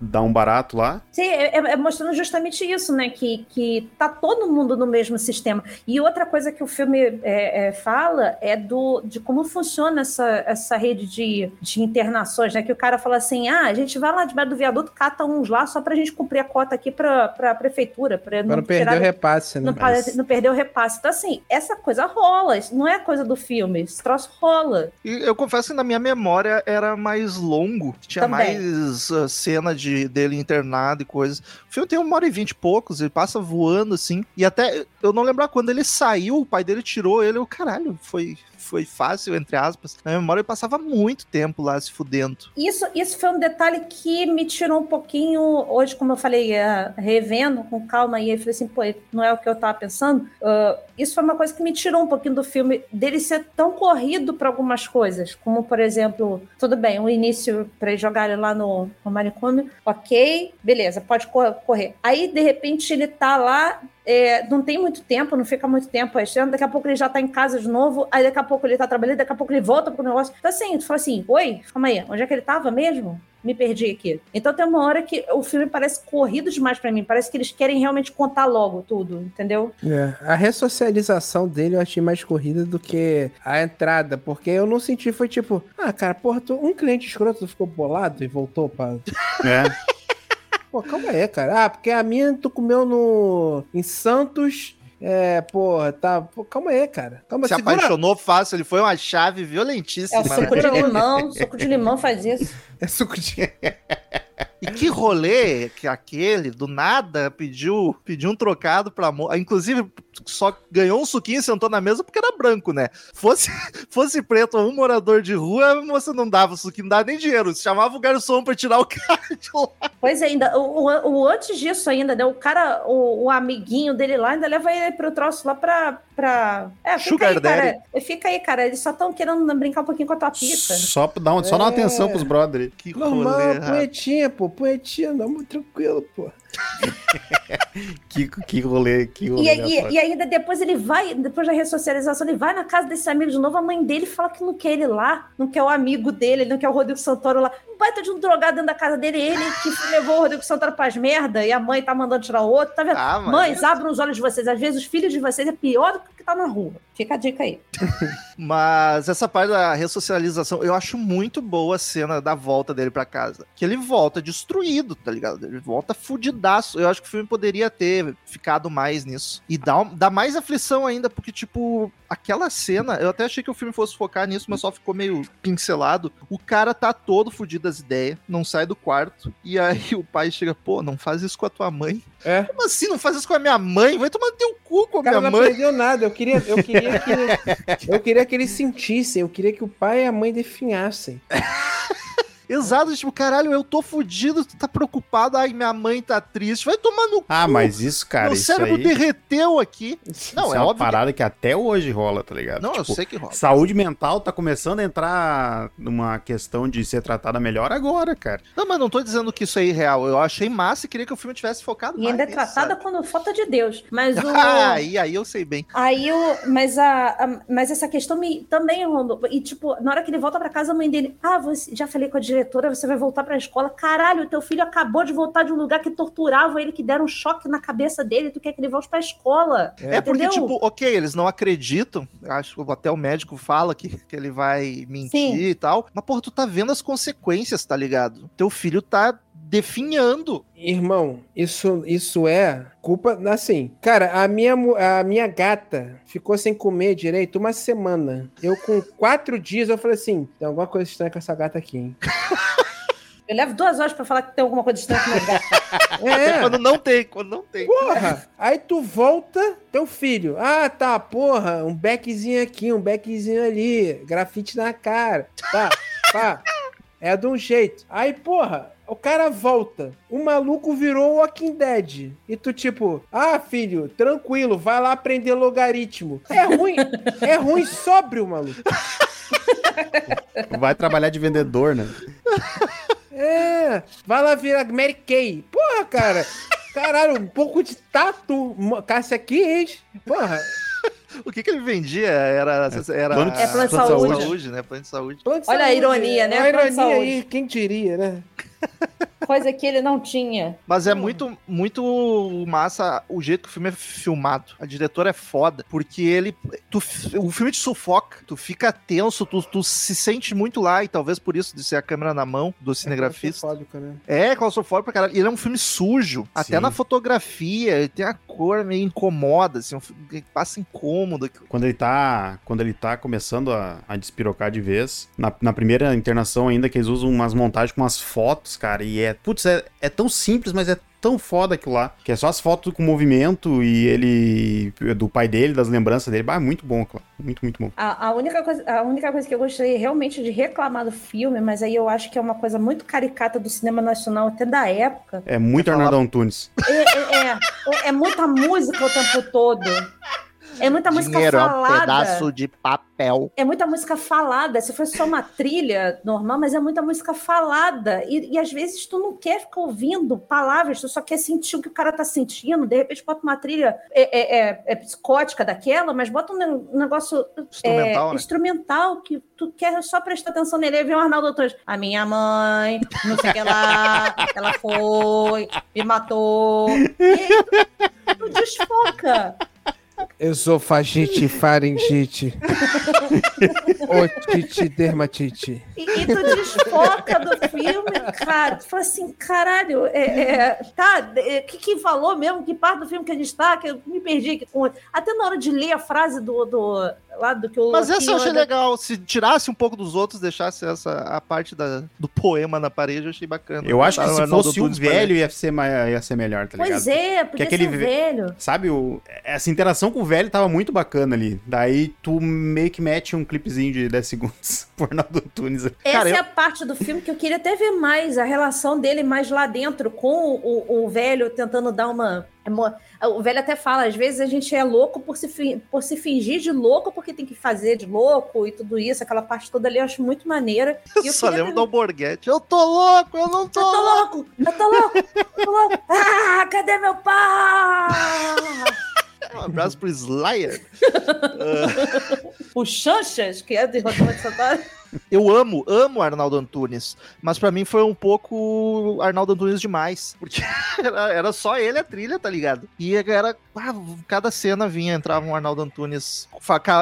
dar um barato lá. Sim, é, é- é mostrando justamente isso, né? Que, que tá todo mundo no mesmo sistema. E outra coisa que o filme é, é, fala é do, de como funciona essa, essa rede de, de internações, né? Que o cara fala assim: ah, a gente vai lá debaixo do viaduto, cata uns lá só pra gente cumprir a cota aqui pra, pra prefeitura. Pra Pra não perder o repasse, né? não, para- não perder o repasse. Então, assim, essa coisa rola. Isso não é coisa do filme. Esse troço rola. E eu confesso que na minha memória era mais longo. Tinha Também. mais uh, cena de, dele internado e coisas. O filme tem uma hora e vinte e poucos, ele passa voando assim. E até eu não lembro quando ele saiu, o pai dele tirou ele. Eu, caralho, foi, foi fácil, entre aspas. Na memória ele passava muito tempo lá se fudendo. Isso, isso foi um detalhe que me tirou um pouquinho. Hoje, como eu falei, eh, revendo com calma, e eu falei assim, pô, não é o que eu tava pensando. Ah, isso foi uma coisa que me tirou um pouquinho do filme, dele ser tão corrido para algumas coisas. Como, por exemplo, tudo bem, o início para jogar ele lá no, no manicômio, ok, beleza, pode cor- correr. Aí, de repente, ele tá lá. É, não tem muito tempo, não fica muito tempo aí, daqui a pouco ele já tá em casa de novo, aí daqui a pouco ele tá trabalhando, daqui a pouco ele volta pro negócio. Então assim, tu fala assim, oi, calma aí, onde é que ele tava mesmo? Me perdi aqui. Então tem uma hora que o filme parece corrido demais pra mim, parece que eles querem realmente contar logo tudo, entendeu? É, a ressocialização dele eu achei mais corrida do que a entrada, porque eu não senti, foi tipo, ah, cara, porra, tu- um cliente escroto ficou bolado e voltou pra. É. Pô, calma aí, cara. Ah, porque a minha tu comeu no. em Santos. É, porra, tá. Pô, calma aí, cara. Calma, se segura. apaixonou fácil, ele foi uma chave É violentíssima. o né? suco de Segura limão, suco de limão faz isso. É suco de. E que rolê que aquele, do nada, pediu, pediu um trocado pra moça. Inclusive, só ganhou um suquinho e sentou na mesa porque era branco, né? Fosse, fosse preto ou um morador de rua, a moça não dava o suquinho, não dava nem dinheiro. Chamava o garçom pra tirar o cara de lá. Pois é, ainda, o, o- o antes disso ainda, né? O cara, o, o amiguinho dele lá, ainda leva ele pro troço lá pra. pra... É, fica Sugar aí, cara. daddy. Fica aí, cara. Eles só estão querendo brincar um pouquinho com a tua pizza. Só, pra dar um- só dar uma É. atenção pros brother aí. Que Normal, punhetinha, pô. Punhetinha, não, muito tranquilo, pô. Que, que rolê, que rolê. E, e, e ainda depois ele vai, depois da ressocialização, ele vai na casa desse amigo de novo. A mãe dele fala que não quer ele lá, não quer o amigo dele, ele não quer o Rodrigo Santoro lá. Um baita de um drogado dentro da casa dele, ele que levou o Rodrigo Santoro pras merda e a mãe tá mandando tirar o outro. Tá vendo? Ah, Mães, abram os olhos de vocês. Às vezes os filhos de vocês é pior do que o que tá na rua. Fica a dica aí. Mas essa parte da ressocialização, eu acho muito boa a cena da volta dele pra casa. Que ele volta destruído, tá ligado? Ele volta Eu acho que o filme poderia ter ficado mais nisso. E dá, dá mais aflição ainda, porque, tipo, aquela cena, eu até achei que o filme fosse focar nisso, mas só ficou meio pincelado. O cara tá todo fudido das ideias, não sai do quarto. E aí o pai chega, pô, não faz isso com a tua mãe. É. Como assim? Não faz isso com a minha mãe? Vai tomar no teu cu com a cara minha não mãe. aprendeu nada. Eu queria, eu queria que eu queria que eles sentissem. Eu queria que o pai e a mãe definhassem. Exato, tipo, caralho, eu tô fudido, tu tá preocupado, ai, minha mãe tá triste, vai tomar no Ah, cu. mas isso, cara, Meu isso cérebro aí... derreteu aqui. isso Não, é, uma óbvio. que- parada que... até hoje rola, tá ligado? Não, eu Tipo, sei que rola. Saúde mental tá começando a entrar numa questão de ser tratada melhor agora, cara. Não, mas não tô dizendo que isso é irreal. Eu achei massa e queria que o filme tivesse focado E ainda é mais tratada quando falta de Deus. Mas o. Ah, e aí eu sei bem. Aí o. Mas, a, a- mas essa questão me também rondou. E, tipo, na hora que ele volta pra casa, a mãe dele. Ah, você, já falei com a diretora, você vai voltar pra escola. Caralho, teu filho acabou de voltar de um lugar que torturava ele, que deram um choque na cabeça dele. Tu quer que ele volte pra escola? É, porque, tipo, ok, eles não acreditam. Acho que até o médico fala que, que ele vai mentir Sim. e tal. Mas, porra, tu tá vendo as consequências, tá ligado? Teu filho tá definhando. Irmão, isso, isso é culpa. Assim, cara, a minha, a minha gata ficou sem comer direito uma semana. Eu, com quatro dias, eu falei assim: tem alguma coisa estranha com essa gata aqui, hein? Eu levo duas horas pra falar que tem alguma coisa estranha com gato. Até É, quando não tem, quando não tem. porra. Aí tu volta, teu filho. Ah, tá, porra, um beckzinho aqui, um beckzinho ali, grafite na cara. Tá, tá. É de um jeito. Aí, porra, O cara volta. O maluco virou o Walking Dead. E tu, tipo, ah, filho, tranquilo, vai lá aprender logaritmo. É ruim, é ruim sóbrio, maluco. Vai trabalhar de vendedor, né? É, vai lá virar Mary Kay. Porra, cara. Caralho, um pouco de tato. Cássia Kiss. Porra. O que, que ele vendia? Era. era plano de- É plano de saúde. né? Plano de saúde. Plano de Olha a saúde. ironia, né? A Plano de ironia aí, saúde. quem diria, né? Coisa que ele não tinha. Mas é muito, muito massa o jeito que o filme é filmado. A diretora é foda, porque ele. Tu, o filme te sufoca, tu fica tenso, tu, tu se sente muito lá, e talvez por isso de ser a câmera na mão do cinegrafista. claustrofóbico, né? É, claustrofóbico pra caralho. Ele é um filme sujo. Até Sim. na fotografia, ele tem a cor meio incomoda, assim, um filme que passa incômodo. Quando ele tá, quando ele tá começando a, a despirocar de vez, na, na primeira internação ainda, que eles usam umas montagens com umas fotos, cara, e é, putz, é, é tão simples, mas é tão foda aquilo lá, que é só as fotos com movimento e ele, do pai dele, das lembranças dele, é muito bom lá, muito, muito bom. A, a única coisa, a única coisa que eu gostaria realmente de reclamar do filme, mas aí eu acho que é uma coisa muito caricata do cinema nacional, até da época. É muito Arnaldo Antunes. É, é, é, é muita música o tempo todo. É muita música Dinheiro é um falada. pedaço de papel. É muita música falada. Se fosse só uma trilha normal, mas é muita música falada. E, e às vezes tu não quer ficar ouvindo palavras, tu só quer sentir o que o cara tá sentindo. De repente bota uma trilha é, é, é- é psicótica daquela, mas bota um ne- negócio Instrumental, é, né? instrumental que tu quer só prestar atenção nele. Aí vem o Arnaldo Antunes. A minha mãe, não sei o que lá, ela foi, me matou. E aí tu, tu desfoca. Esofagite, faringite. Otite, dermatite. E, e tu desfoca do filme, cara. Tu fala assim, caralho, é, é, tá, o que, que falou mesmo? Que parte do filme que a gente tá? Que eu me perdi aqui com. Até na hora de ler a frase do. do lá do que o Mas essa eu achei Loquinho- legal. Se tirasse um pouco dos outros, deixasse essa a parte da, do poema na parede, eu achei bacana. Eu acho que se fosse o pra velho ia ser, ia ser melhor, tá ligado? Pois é, podia aquele ser ve- velho. Sabe, o, essa interação com o velho tava muito bacana ali. Daí tu meio que mete um clipezinho de 10 segundos pro Arnaldo Antunes. Essa Cara, é eu- a parte do filme que eu queria até ver mais, a relação dele mais lá dentro, com o, o velho tentando dar uma. Emo- O velho até fala, às vezes a gente é louco por se, por se fingir de louco, porque tem que fazer de louco e tudo isso, aquela parte toda ali eu acho muito maneira. E eu Só lembro ter- do Borghetti. Eu tô louco, eu não tô Eu tô louco. louco, eu tô louco, eu tô louco. Ah, cadê meu pai? Um abraço pro Slayer. O Chanchas, que é de Rodolfo de Santana. Eu amo, amo Arnaldo Antunes, mas pra mim foi um pouco Arnaldo Antunes demais, porque era, era só ele a trilha, tá ligado? E era, ah, cada cena vinha, entrava um Arnaldo Antunes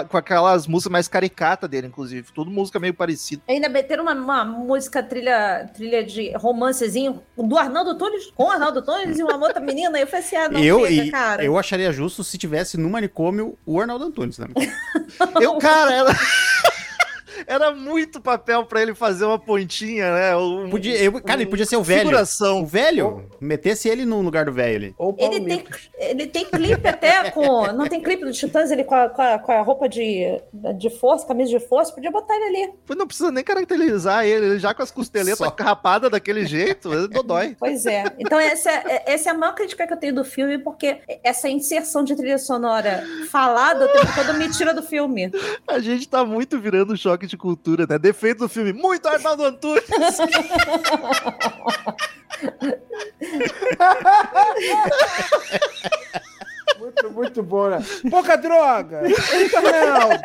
com aquelas músicas mais caricatas dele, inclusive, tudo música meio parecida. Ainda meteram uma, uma música trilha, trilha de romancezinho do Arnaldo Tunes, com o Arnaldo Tunes e uma outra menina. E eu falei assim: ah, não eu, chega, e- cara. eu acharia justo se tivesse no manicômio o Arnaldo Antunes, né? Eu, cara, era... Era muito papel pra ele fazer uma pontinha, né? Um, Podia, eu, cara, ele podia ser o velho. Figuração. O velho, metesse ele no lugar do velho ali. Ou Ele tem, ele tem clipe até com. Não tem clipe do Titãs, ele com a, com a, com a roupa de, de força, camisa de força, podia botar ele ali. Não precisa nem caracterizar ele, ele já com as costeletas Só. carrapadas daquele jeito, é dodói. Pois é. Então, essa, é- essa é a maior crítica que eu tenho do filme, porque essa inserção de trilha sonora falada o tempo todo me tira do filme. A gente tá muito virando choque de cultura, né? Defeito do filme, muito Arnaldo Antunes. Muito, muito bom, né? Pouca droga! Eita, Arnaldo!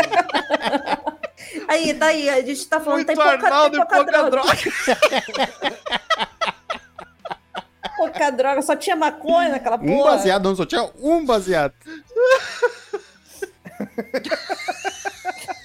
Aí, daí, a gente tá falando, Muito tem pouca, Arnaldo tem e pouca, pouca droga, droga. pouca droga, só tinha maconha naquela Um porra. baseado, não só tinha um baseado.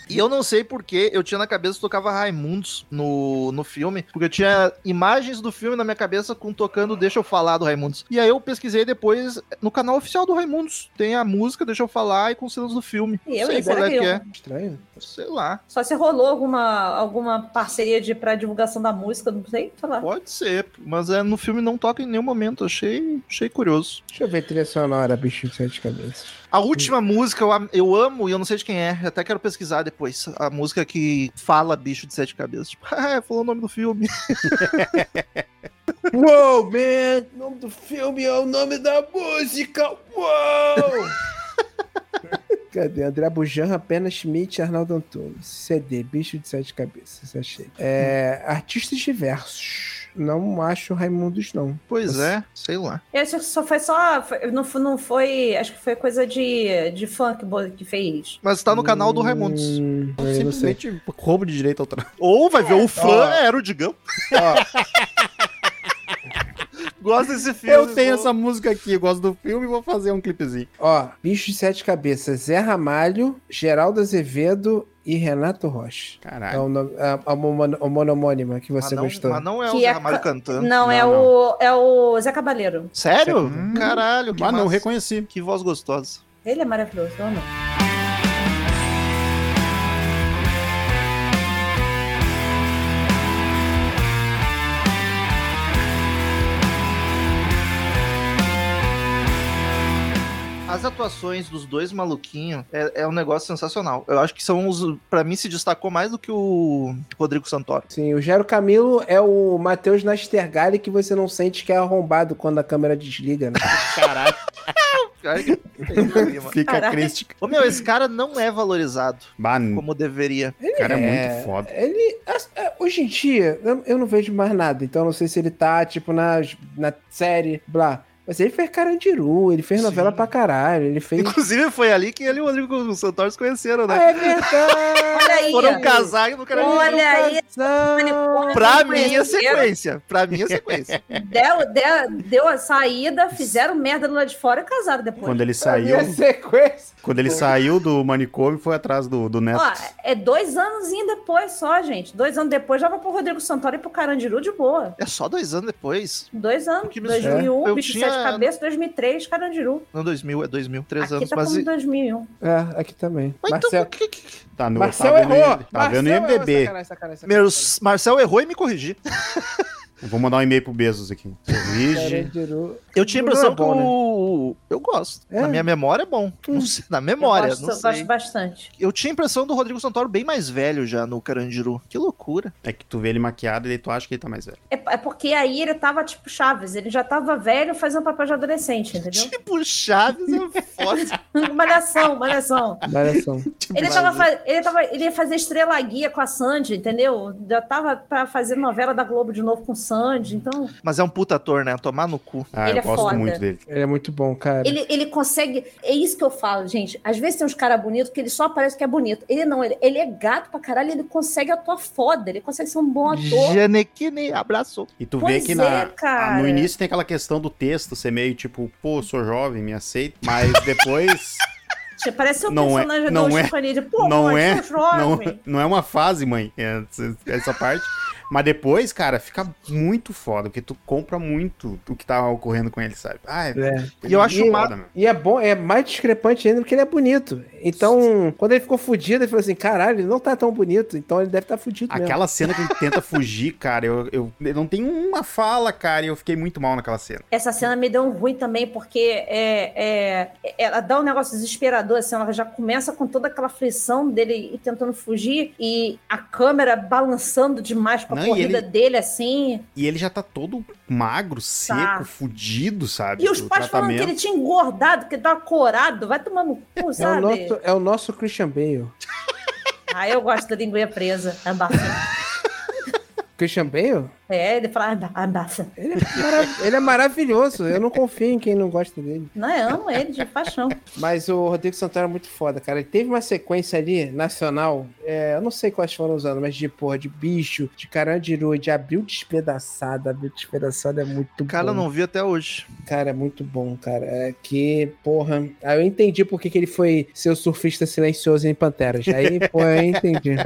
E eu não sei porque eu tinha na cabeça que tocava Raimundos no, no filme, porque eu tinha imagens do filme na minha cabeça com tocando Deixa Eu Falar do Raimundos. E aí eu pesquisei depois no canal oficial do Raimundos. Tem a música Deixa Eu Falar e com cenas do filme. E eu, sei qual é que é. Estranho. Sei lá. Só se rolou alguma, alguma parceria de, pra divulgação da música, não sei, sei lá. Pode ser, mas é, no filme não toca em nenhum momento. Achei, achei curioso. Deixa eu ver trilha sonora, bicho de sete cabeças. A última música eu, eu amo e eu não sei de quem é. Até quero pesquisar depois. A música que fala bicho de sete cabeças. Tipo, ah, falou o nome do filme. Uou, man! O nome do filme é o nome da música! Uou! Cadê? André Bujan, Pena Schmidt, Arnaldo Antunes. CD, Bicho de Sete Cabeças, achei. É, artistas diversos. Não acho Raimundos, não. Pois é, sei lá. Eu acho que só foi só. foi- não, foi- não foi. Acho que foi coisa de, de fã que, que fez. Mas tá no canal do Raimundos. Hum. Simplesmente roubo de direito autoral. Ou vai ver o fã, era o Digão. Ó, Gosta desse filme. Eu tenho vou- essa música aqui, eu gosto do filme e vou fazer um clipezinho. ó, Bicho de Sete Cabeças, Zé Ramalho, Geraldo Azevedo e Renato Rocha. É Caralho. o, nome, a, a mono- a monomônima que você mas não, gostou. Mas não é o Que Zé é Ramalho ca- cantando. Não, é, Não, O, é o Zé Cabaleiro. Sério? Hum. Caralho, que Mas não massa. reconheci. Que voz gostosa. Ele é maravilhoso, eu As atuações dos dois maluquinhos é, é um negócio sensacional. Eu acho que são os. Pra mim, se destacou mais do que o Rodrigo Santoro. Sim, o Gero Camilo é o Matheus Nastergalli que você não sente que é arrombado quando a câmera desliga, né? Caralho, fica Caralho. crística. Ô meu, esse cara não é valorizado Bah, o como deveria. cara é, É, muito foda. Ele, é, hoje em dia, eu, eu não vejo mais nada, então eu não sei se ele tá, tipo, na, na série, blá. Mas ele fez Carandiru, ele fez Sim. novela pra caralho, ele fez... Inclusive, foi ali que ele e o Rodrigo Santoro se conheceram, Ah, né? é verdade! Olha aí. Foram casar e não quero Olha aí. Casal. Pra mim é sequência. Pra mim é sequência. Deu, deu, deu a saída, fizeram merda no lado de fora e casaram depois. Quando ele saiu, é sequência. quando ele saiu do manicômio, foi atrás do, do Neto. Ó, é dois anos depois só, gente. Dois anos depois já vai pro Rodrigo Santoro e pro Carandiru de boa. É só dois anos depois. Dois anos. Que me- 2001, Eu Bicho de tinha- Sete Cabeças, 2003, Carandiru. Não, 2000, é 2000, três Aqui anos. tá Mas, como 2001. É, aqui também. mas Marcel, então, que, que... Tá no Marcel tá errou! Tá vendo sacanagem. Meus, Marcel errou e me corrigi. Eu Vou mandar um e-mail pro Bezos aqui. Corrige. Eu tinha a Não é impressão bom, que né? o... Eu gosto. É? Na minha memória é bom. Não sei, na memória, eu gosto, não eu gosto sei. bastante. Eu tinha a impressão do Rodrigo Santoro bem mais velho já no Carandiru. Que loucura. É que tu vê ele maquiado e daí tu acha que ele tá mais velho. É, é porque aí ele tava tipo Chaves, ele já tava velho fazendo papel de adolescente, entendeu? Tipo, Chaves é foda. malhação, malhação. Malhação. Ele, tava, fa- ele, tava, ele ia fazer estrela guia com a Sandy, entendeu? Já tava pra fazer novela da Globo de novo com Sandy, então Mas é um puta ator, né? Tomar no cu. Ah, Ele eu é gosto foda. muito dele. Ele é muito bom, cara. ele, ele consegue. É isso que eu falo, gente. Às vezes tem uns caras bonitos que ele só parece que é bonito. Ele não, ele, ele é gato pra caralho, ele consegue atuar foda, ele consegue ser um bom ator. Janequine, abraço. E tu Pois vê que é, na, cara. no início tem aquela questão do texto ser meio tipo, pô, sou jovem, me aceito. Mas depois Parece o Não é- personagem não do é- Chico Pô, não mãe, é- sou não, jovem. não é uma fase, mãe, essa, essa parte. Mas depois, cara, fica muito foda, porque tu compra muito o que tá ocorrendo com ele, sabe? Ah, é, É. E eu acho E- foda, meu. E é bom, é mais discrepante ainda porque ele é bonito. Então, quando ele ficou fudido, ele falou assim: caralho, ele não tá tão bonito, então ele deve estar tá fudido mesmo. Aquela cena que ele tenta fugir, cara, eu, eu, eu não tenho uma fala, cara, e eu fiquei muito mal naquela cena. Essa cena me deu um ruim também, porque é, é- ela dá um negócio desesperador, assim, ela já começa com toda aquela aflição dele tentando fugir e a câmera balançando demais com a Não, corrida ele- dele, assim. E ele já tá todo magro, seco, Tá. fudido, sabe? E os pais falando que tratamento. ele tinha engordado, que ele tava corado, vai tomar no cu, É o, sabe? nosso, é o nosso Christian Bale. Ah, eu gosto da linguinha presa, abafa. Christian Bale? É, ele fala, "Aba- abafa. Ele é, marav- ele é maravilhoso. Eu não confio em quem não gosta dele. Não, eu amo ele de paixão. Mas o Rodrigo Santoro é muito foda, cara. Ele teve uma sequência ali, nacional. é, eu não sei quais foram os anos, mas de porra, de bicho, de carandiru, de abril despedaçado. Abril despedaçado é muito Cara, eu bom. não vi até hoje. Cara, é muito bom, cara. É que, porra. Aí eu entendi por que que ele foi ser o surfista silencioso em Panteras. Aí, porra, eu entendi.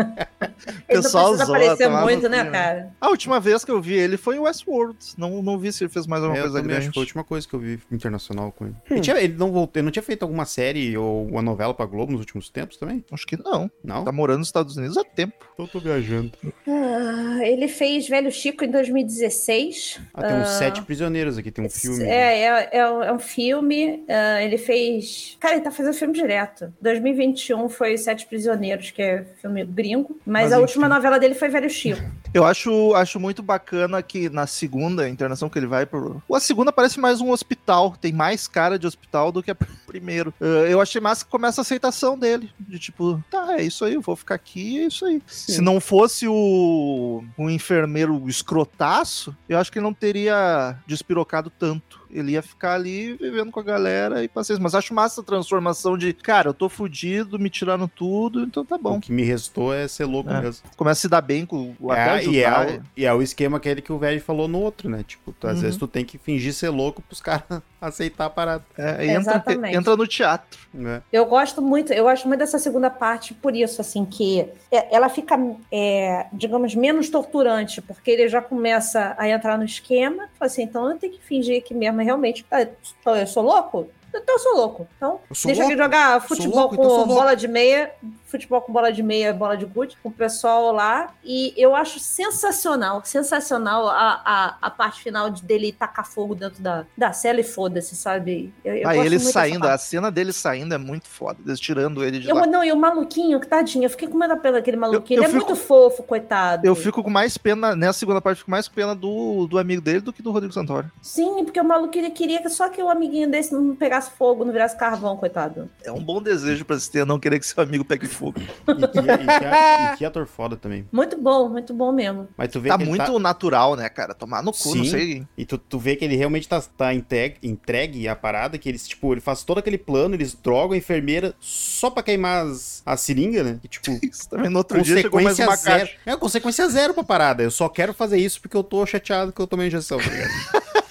Ele não Pessoal precisa aparecer no muito, né, né? cara? A última vez que eu vi ele foi em Westworld. Não, não vi se ele fez mais alguma É, eu coisa também acho grande. que foi a última coisa que eu vi internacional com ele. Hum. Ele, tinha- ele não voltou, ele não tinha feito alguma série ou uma novela pra Globo nos últimos tempos também? Acho que não. Não? Tá morando nos Estados Unidos há tempo. Então eu tô viajando. Ah, ele fez Velho Chico em 2016. Ah, tem uns sete prisioneiros aqui, tem um filme. É, é, é, um- é um filme. ah, ele fez. Cara, ele tá fazendo filme direto. 2021 foi Sete Prisioneiros, que é filme gringo. Mas, Mas a última novela dele foi Velho Chico. Eu acho, acho muito bacana que na segunda internação que ele vai pro. A segunda parece mais um hospital. Tem mais cara de hospital do que a primeiro. Uh, eu achei massa que começa a aceitação dele. De tipo, tá, é isso aí, eu vou ficar aqui, é isso aí. Sim. Se não fosse o, o enfermeiro escrotaço, eu acho que ele não teria despirocado tanto ele ia ficar ali vivendo com a galera e passei. Mas acho massa a transformação de, cara, eu tô fudido, me tiraram tudo, então tá bom. O que me restou é ser louco é. mesmo. Começa a se dar bem com o é, e, é o, e é o esquema aquele que o velho falou no outro, né? Tipo, tu, às uhum. vezes tu tem que fingir ser louco pros caras aceitar a parada. É, entra, entra no teatro. É. Eu gosto muito, eu gosto muito dessa segunda parte por isso, assim, que é, ela fica, é, digamos, menos torturante, porque ele já começa a entrar no esquema, assim, então eu tenho que fingir que mesmo realmente, ah, eu sou louco? Então eu sou louco. Então, sou deixa louco. eu jogar futebol louco, então com então bola de meia, futebol com bola de meia, bola de gude, com o pessoal lá. E eu acho sensacional, sensacional a, a, a parte final de dele tacar fogo dentro da, da cela e foda-se, sabe? Eu, eu ah, ele saindo, a cena dele saindo é muito foda, eles tirando ele de eu, lá. Não, e o maluquinho, que tadinho, eu fiquei com medo pena daquele maluquinho. Ele é fico, muito fofo, coitado. Eu fico com mais pena, nessa segunda parte, fico mais com pena do, do amigo dele do que do Rodrigo Santoro. Sim, porque o maluquinho queria que só que o amiguinho desse não pegasse pegasse fogo, não virasse carvão, coitado. É um bom desejo pra se ter, não querer que seu amigo pegue fogo. E que, e que, ator foda também. Muito bom, muito bom mesmo. Mas tu vê tá muito tá... natural, né, cara? Tomar no cu, Sim, não sei. E tu, tu vê que ele realmente tá, tá entregue, entregue a parada, que eles, tipo, ele faz todo aquele plano, eles drogam a enfermeira só pra queimar as, a seringa, né? E, tipo, isso também no outro dia chegou mais uma zero. Caixa. É, consequência zero pra parada. Eu só quero fazer isso porque eu tô chateado que eu tomei injeção, tá ligado?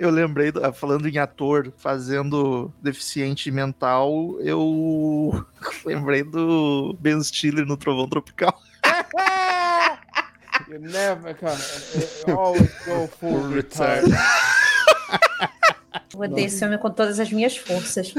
eu lembrei, falando em ator fazendo deficiente mental, eu lembrei do Ben Stiller no Trovão Tropical. you never come. You always go full retard. Eu odeio esse homem com todas as minhas forças.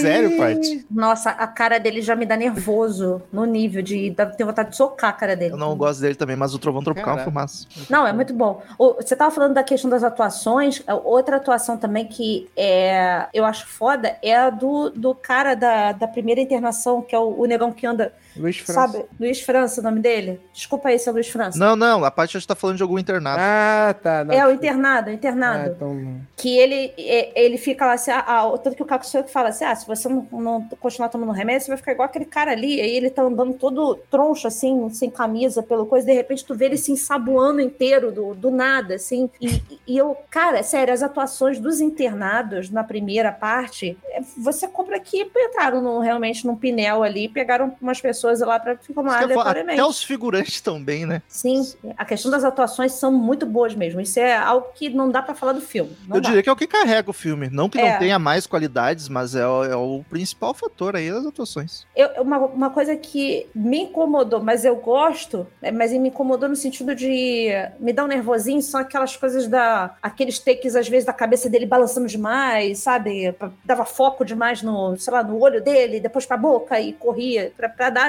Sério, Paty? Nossa, a cara dele já me dá nervoso no nível de ter vontade de socar a cara dele. Eu não gosto dele também, mas o Trovão Tropical é um fumaça. Não, é muito bom. Você tava falando da questão das atuações. Outra atuação também que é, eu acho foda é a do, do cara da, da primeira internação, que é o, o negão que anda Luiz França. Sabe? Luiz França, o nome dele? Desculpa aí se é Luiz França. Não, não, a parte já está falando de algum internado. Ah, tá. Não, é, o internado, o internado. Ah, então... Que ele, ele fica lá assim, ah, ah tanto que o Caco que fala assim, ah, se você não, não continuar tomando remédio, você vai ficar igual aquele cara ali. Aí ele tá andando todo troncho, assim, sem camisa, pelo coisa, de repente tu vê ele se ensaboando inteiro, do, do nada, assim. E, e eu, cara, sério, as atuações dos internados na primeira parte, é, você compra aqui, entraram no, realmente num pinel ali, pegaram umas pessoas pessoas lá para filmar aleatoriamente. Até os figurantes também, né? Sim, a questão das atuações são muito boas mesmo. Isso é algo que não dá para falar do filme. Não Eu dá. diria que é o que carrega o filme. Não que é. não tenha mais qualidades, mas é o, é o principal fator aí das atuações. Eu, uma, uma coisa que me incomodou, mas eu gosto, né, mas me incomodou no sentido de me dar um nervosinho, são aquelas coisas da. aqueles takes, às vezes, da cabeça dele balançando demais, sabe? Dava foco demais no, sei lá, no olho dele, depois pra boca e corria, pra, pra dar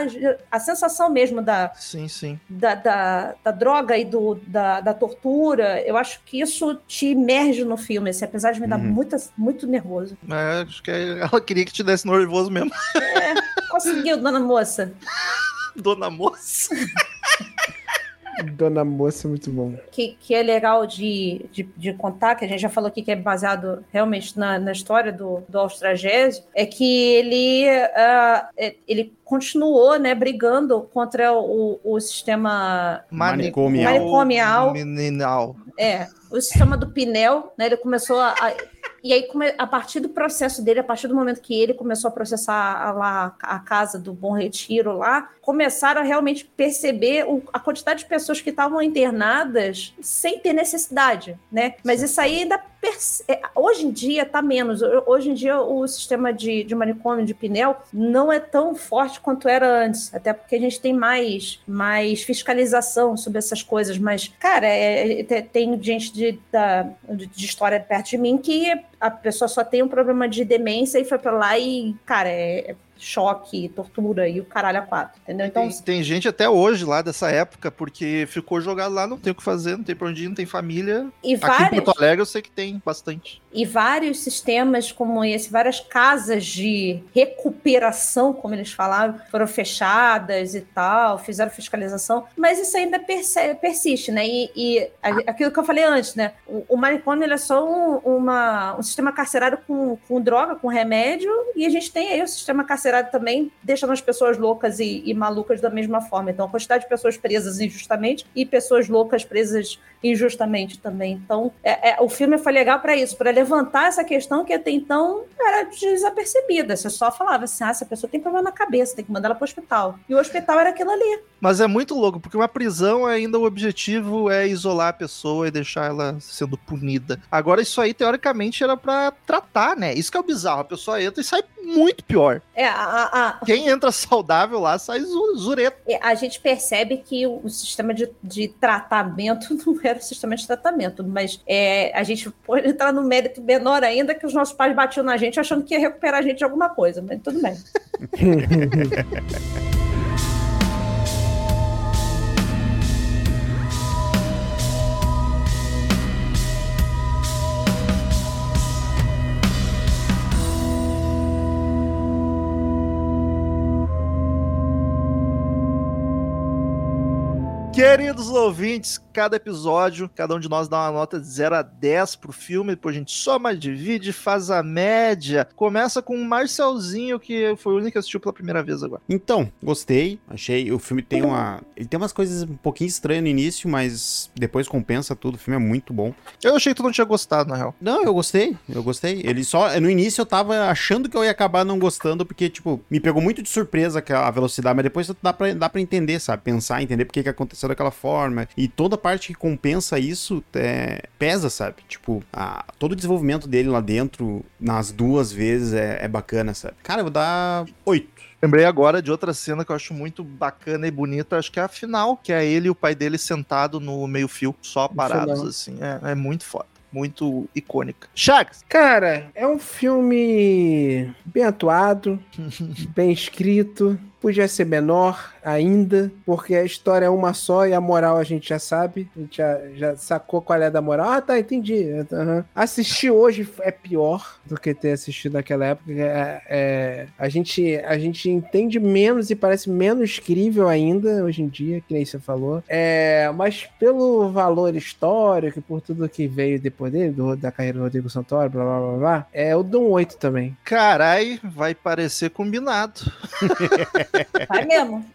a sensação mesmo da, sim, sim. da, da, da droga e do, da, da, tortura, eu acho que isso te imerge no filme, assim, apesar de me dar uhum. muita, muito nervoso. É, acho que ela queria que te desse nervoso mesmo. É, conseguiu, dona moça. dona moça? Dona Moça é muito bom. Que, que é legal de, de, de, contar, que a gente já falou aqui que é baseado realmente na, na história do, do Austragésio, é que ele, uh, ele continuou né, brigando contra o, o sistema manicomial. manicomial. É, o sistema do Pinel, né? Ele começou a, a e aí, a partir do processo dele, a partir do momento que ele começou a processar a, lá a casa do Bom Retiro lá, começaram a realmente perceber o, a quantidade de pessoas que estavam internadas sem ter necessidade, né? Mas isso aí ainda hoje em dia está menos. Hoje em dia o sistema de, de manicômio de Pinel não é tão forte quanto era antes, até porque a gente tem mais, mais fiscalização sobre essas coisas. Mas, cara, é, é, tem gente de, da, de história perto de mim que a pessoa só tem um problema de demência e foi para lá e, cara, é, choque, tortura e o caralho a quatro, entendeu? Então, Tem, tem gente até hoje lá dessa época, porque ficou jogado lá, não tem o que fazer, não tem pra onde ir, não tem família. e Aqui em várias, Porto Alegre eu sei que tem bastante. e vários sistemas como esse, várias casas de recuperação, como eles falaram, foram fechadas e tal, fizeram fiscalização, mas isso ainda persiste, né? E, e aquilo que eu falei antes, né? O, o manicômio ele é só um, uma- um sistema carcerário com, com droga, com remédio, e a gente tem aí o sistema carcerário também deixando as pessoas loucas e, e malucas da mesma forma. Então, a quantidade de pessoas presas injustamente e pessoas loucas presas injustamente também. Então, é- é- o filme foi legal para isso, para levantar essa questão que até então era desapercebida. Você só falava assim: ah, essa pessoa tem problema na cabeça, tem que mandar ela para o hospital. E o hospital era aquilo ali. Mas é muito louco, porque uma prisão ainda o objetivo é isolar a pessoa e deixar ela sendo punida. Agora, isso aí, teoricamente, era pra tratar, né? Isso que é o bizarro. A pessoa entra e sai muito pior. É, a, a- a- Quem entra saudável lá sai zu- zureta. é, a gente percebe que o, o sistema de, de tratamento não era o sistema de tratamento, mas é, a gente pode entrar no mérito menor ainda que os nossos pais batiam na gente achando que ia recuperar a gente de alguma coisa, mas tudo bem. Queridos ouvintes, cada episódio, cada um de nós dá uma nota de 0 a 10 pro filme, depois a gente soma, divide, faz a média. Começa com o Marcelzinho, que foi o único que assistiu pela primeira vez agora. Então, gostei. Achei. O filme tem uma. Ele tem umas coisas um pouquinho estranhas no início, mas depois compensa tudo. O filme é muito bom. Eu achei que tu não tinha gostado, na real. Não, eu gostei. Eu gostei. Ele só. No início eu tava achando que eu ia acabar não gostando, porque, tipo, me pegou muito de surpresa a velocidade, mas depois dá pra, dá pra entender, sabe? Pensar, entender por que, que aconteceu daquela forma. E toda a parte que compensa isso é, pesa, sabe? Tipo, a- todo o desenvolvimento dele lá dentro, nas duas vezes, é, é bacana, sabe? Cara, eu vou dar oito. Lembrei agora de outra cena que eu acho muito bacana e bonita, acho que é a final, que é ele e o pai dele sentado no meio-fio, só parados, assim. É, é muito foda. Muito icônica. Chagas, Cara, é um filme bem atuado, bem escrito. Podia ser menor ainda, porque a história é uma só e a moral a gente já sabe. A gente já, já sacou qual é da moral. Ah, tá, entendi. Aham. Assistir hoje é pior do que ter assistido naquela época. É, é, a, gente, a gente entende menos e parece menos crível ainda hoje em dia, que nem você falou. É, mas pelo valor histórico e por tudo que veio depois dele, do- da carreira do Rodrigo Santoro, blá blá blá blá, é, eu dou um 8 também. carai, vai parecer combinado. Vai mesmo.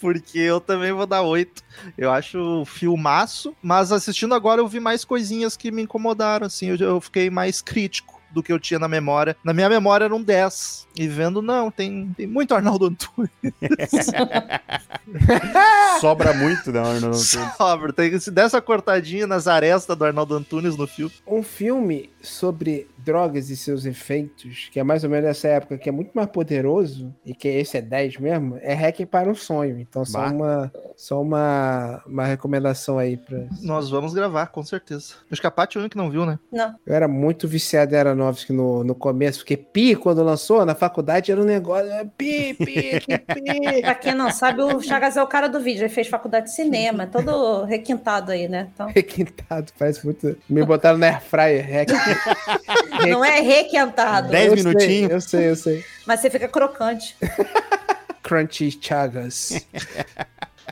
Porque eu também vou dar oito. Eu acho filmaço, mas assistindo agora eu vi mais coisinhas que me incomodaram, assim, eu, eu fiquei mais crítico do que eu tinha na memória. Na minha memória era um 10. E vendo, não, tem, tem muito Arnaldo Antunes. Sobra muito, né? Arnold? Sobra. Tem esse, dessa cortadinha nas arestas do Arnaldo Antunes no filme. Um filme sobre drogas e seus efeitos, que é mais ou menos essa época, que é muito mais poderoso, e que esse é 10 mesmo, é Hack para um Sonho. Então, só Bah. uma, só uma, uma recomendação aí pra. Nós vamos gravar, com certeza. Acho que a Paty é o único que não viu, né? Não. Eu era muito viciado em Aronofsky no, no começo, porque Pi, quando lançou, na faculdade era um negócio. é, Pi, pi, que pi. Pra quem não sabe, o Chagas é o cara do vídeo. Ele fez faculdade de cinema, todo requintado aí, né? Então, Requintado, parece muito. Me botaram na airfryer. Hack. Não é requentado, Dez Eu sei, minutinhos. Eu sei, eu sei. mas você fica crocante. Crunchy Chagas.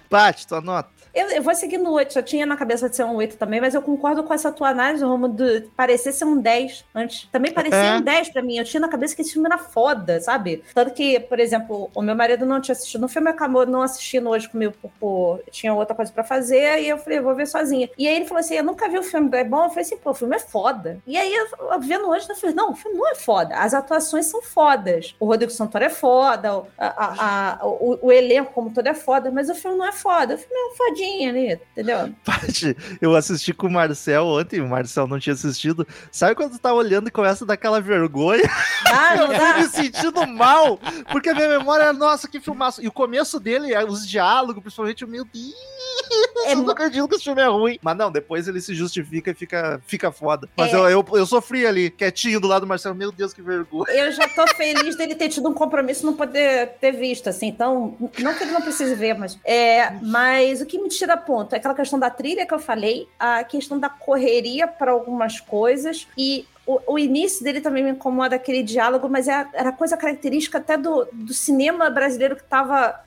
Paty, tua nota. Eu, eu vou seguir no 8, já tinha na cabeça de ser um 8 também, mas eu concordo com essa tua análise, Romo, de parecer ser um 10 antes. Também parecia É. um 10 pra mim. Eu tinha na cabeça que esse filme era foda, sabe? Tanto que, por exemplo, o meu marido não tinha assistido no filme, acabou não assistindo hoje comigo, por, por- tinha outra coisa pra fazer, e eu falei, vou ver sozinha. E aí ele falou assim: eu nunca vi o filme, é bom? Eu falei assim, pô, o filme é foda. E aí, eu, vendo hoje, eu falei, não, o filme não é foda. As atuações são fodas. O Rodrigo Santoro é foda, o, a- a- a- o, o elenco como todo é foda, mas o filme não é foda. O filme é um ali, entendeu? Paty, eu assisti com o Marcel ontem, o Marcel não tinha assistido. Sabe quando tu tá olhando e começa a dar aquela vergonha? Ah, Eu fui dá? me sentindo mal, porque a minha memória era, nossa, que filmaço. E o começo dele, os diálogos, principalmente, o meu Deus. É eu não acredito que esse filme é ruim. Mas não, depois ele se justifica e fica, fica foda. Mas É. eu, eu, eu sofri ali, quietinho do lado do Marcelo. Meu Deus, que vergonha. Eu já tô feliz dele ter tido um compromisso e não poder ter visto, assim. Então, não que ele não precise ver, mas. É, mas o que me tira ponto é aquela questão da trilha que eu falei, a questão da correria para algumas coisas e. O, o início dele também me incomoda aquele diálogo, mas é, era coisa característica até do, do cinema brasileiro que estava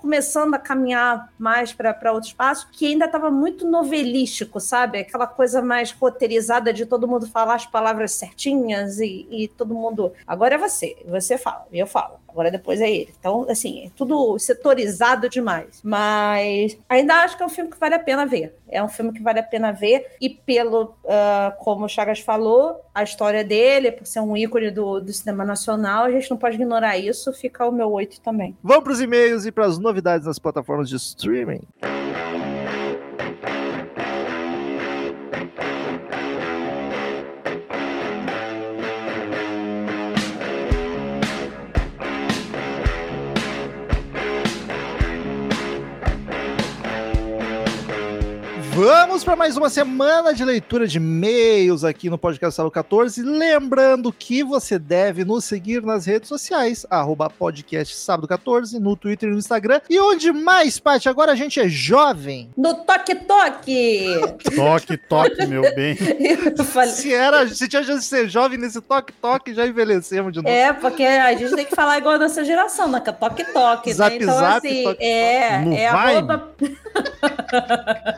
começando a caminhar mais para outros passos, que ainda estava muito novelístico, sabe? Aquela coisa mais roteirizada de todo mundo falar as palavras certinhas e, e todo mundo. Agora é você, você fala, eu falo. Agora depois é ele. Então, assim, é tudo setorizado demais. Mas ainda acho que é um filme que vale a pena ver. É um filme que vale a pena ver. E pelo, ah, como o Chagas falou, a história dele, por ser um ícone do, do cinema nacional, a gente não pode ignorar isso. Fica o meu oito também. Vamos pros e-mails e pras novidades nas plataformas de streaming. Vamos para mais uma semana de leitura de e-mails aqui no Podcast Sábado 14. Lembrando que você deve nos seguir nas redes sociais, arroba podcast Sábado 14, no Twitter e no Instagram. E onde mais, Paty? Agora a gente é jovem. No Toque Toque! Toque, toque, meu bem. Falei- Se, era, se tinha chance de ser jovem nesse toque-toque, já envelhecemos de novo. É, porque a gente tem que falar igual a nossa geração, né? Que é toque-toque, né? Zap, Então, zap, assim, toque, é, No é Vine. arroba,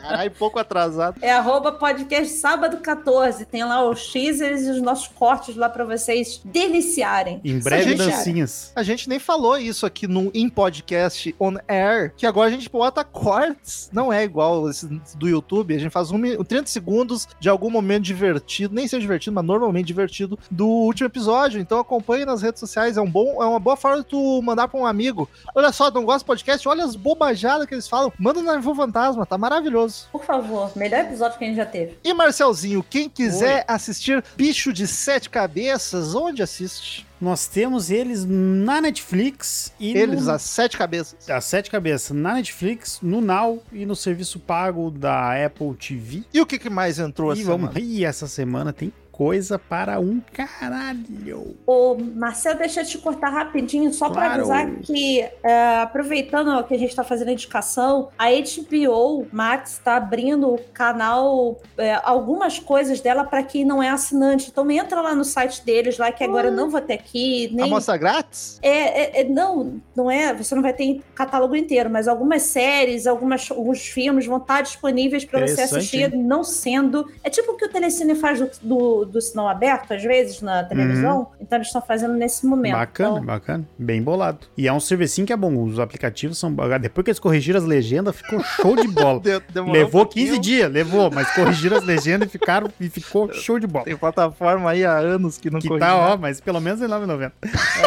Caralho, pouco atrasado. é arroba podcast sábado 14. Tem lá os teasers e os nossos cortes lá pra vocês deliciarem. Em breve, dancinhas. A gente nem falou isso aqui no em podcast on air, que agora a gente bota cortes. Não é igual esse do YouTube. A gente faz um, mi- 30 segundos de algum momento divertido, nem seja divertido, mas normalmente divertido, do último episódio. Então acompanhe nas redes sociais. É, um bom, é uma boa forma de tu mandar pra um amigo. Olha só, não gosta do podcast? Olha as bobajadas que eles falam. Manda no Navio Fantasma, tá maravilhoso. Por favor, melhor episódio que a gente já teve. E Marcelzinho, quem quiser assistir Bicho de Sete Cabeças, onde assiste? Nós temos eles na Netflix e Eles, no... as sete cabeças. As sete cabeças na Netflix, no Now e no serviço pago da Apple TV. E o que, que mais entrou E essa vamos. semana? E essa semana tem coisa para um caralho. Ô, Marcel, deixa eu te cortar rapidinho, só para Claro. avisar que, é, aproveitando que a gente está fazendo a indicação, a HBO Max está abrindo o canal, é, algumas coisas dela para quem não é assinante. Então entra lá no site deles, lá que agora eu não vou ter aqui, nem Amostra grátis? É, é- é- não, não é. Você não vai ter catálogo inteiro, mas algumas séries, algumas, alguns filmes vão estar disponíveis para você assistir, não sendo. É tipo o que o Telecine faz do, do, do sinal aberto, às vezes, na televisão. Então eles estão fazendo nesse momento. Uhum. Bacana, Então, bacana. Bem bolado. E é um servicinho que é bom. Os aplicativos são. Depois que eles corrigiram as legendas, ficou show de bola. De- demorou levou um pouquinho. 15 dias, levou, mas corrigiram as legendas e ficaram e ficou show de bola. Tem plataforma aí há anos que não Que corrige tá, ó, nada. mas pelo menos R$19,90.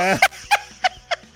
É.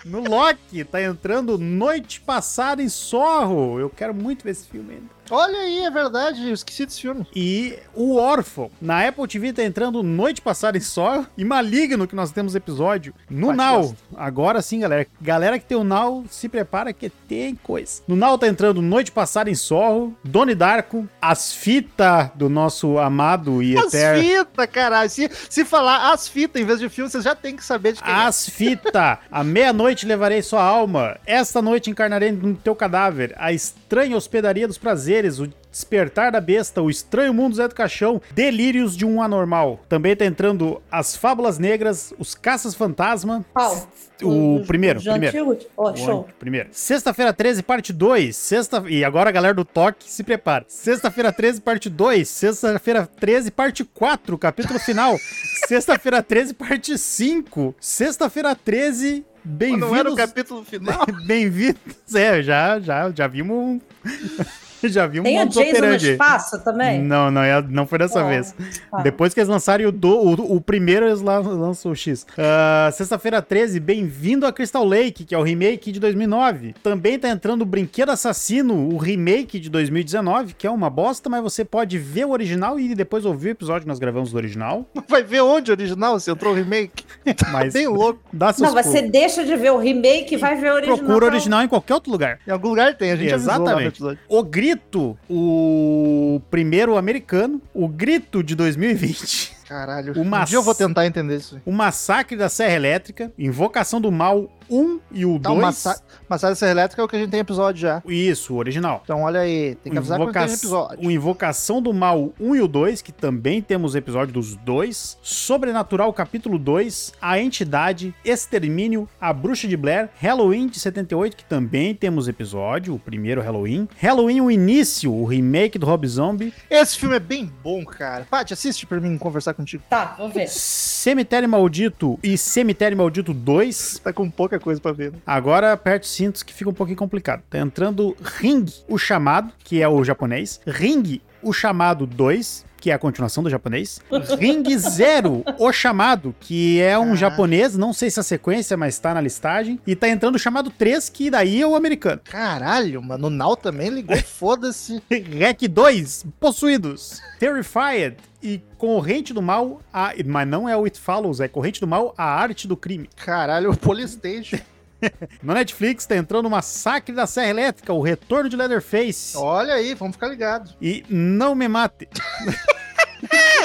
No Loki, tá entrando Noite Passada em Sorro. Eu quero muito ver esse filme ainda. Olha aí, é verdade, eu esqueci desse filme. E o Órfão. Na Apple TV tá entrando Noite Passada em Sorro. E Maligno, que nós temos episódio. No Pode Now. Agora sim, galera. Galera que tem o Now, se prepara que tem coisa. No Now tá entrando Noite Passada em Sorro. Doni Darko. As fitas do nosso amado e As eterno. fitas, caralho. Se, se falar as fitas em vez de filme, você já tem que saber de quem é. As fita, à meia-noite levarei sua alma. Esta noite encarnarei no teu cadáver. A estranha hospedaria dos prazeres, o despertar da besta, o estranho mundo Zé do Caixão, delírios de um anormal. Também tá entrando as fábulas negras, os caças fantasma. qual? O Os- primeiro, os primeiro. Ó, show. Primeiro. Sexta-feira 13, parte 2. Sexta... E agora a galera do toque se prepara. Sexta-feira 13, parte 2. Sexta-feira 13, parte 4, capítulo final. Sexta-feira 13, parte 5. Sexta-feira 13, Mas Não era o bem-vindos. capítulo final. Bem-vindos. É, já, já, já vimos já Tem um o modus Jason no espaço também? Não, não, é- não foi dessa Oh, vez. tá. Depois que eles lançarem o, do, o, o primeiro, eles lan- lançam o X. Ah, Sexta-feira 13, bem-vindo a Crystal Lake, que é o remake de 2009. Também tá entrando o Brinquedo Assassino, o remake de 2019, que é uma bosta, mas você pode ver o original e depois ouvir o episódio que nós gravamos do original. Vai ver onde o original, se entrou o remake. Mas Bem louco. dá Não, você deixa de ver o remake e vai ver o original. Procura o original em qualquer outro lugar. Em algum lugar tem, a gente avisou lá no Exatamente. episódio. O Grito, o primeiro americano, o Grito de 2020. Caralho. O Um dia eu vou tentar entender isso. O Massacre da Serra Elétrica, Invocação do Mal 1 e o Tá, 2. o massa... Massagem Serra Elétrica é o que a gente tem episódio já. Isso, o original. Então olha aí, tem que O, avisar quando tem Invoca- episódio. o Invocação do Mal 1 e o 2, que também temos episódio dos dois. Sobrenatural capítulo 2, A Entidade, Extermínio, A Bruxa de Blair, Halloween de 78, que também temos episódio, o primeiro Halloween. Halloween o Início, o remake do Rob Zombie. Esse filme é bem bom, cara. Paty, assiste pra mim conversar contigo. Tá, vou ver. Cemitério Maldito e Cemitério Maldito 2. Tá com pouca coisa pra ver. né? Agora aperte os cintos que fica um pouquinho complicado. Tá entrando Ring, o chamado, que é o japonês. Ring, o chamado 2, que é a continuação do japonês. Ring Zero, o chamado, que é um Ah. japonês, não sei se é a sequência, mas tá na listagem. E tá entrando o chamado 3, que daí é o americano. Caralho, mano. O Nau também ligou. Foda-se. Rec 2, Possuídos. Terrified e Corrente do Mal, a, mas não é o It Follows, é Corrente do Mal, a arte do crime. Caralho, o Polystation. No Netflix tá entrando o Massacre da Serra Elétrica, o Retorno de Leatherface. Olha aí, vamos ficar ligados. E Não Me Mate.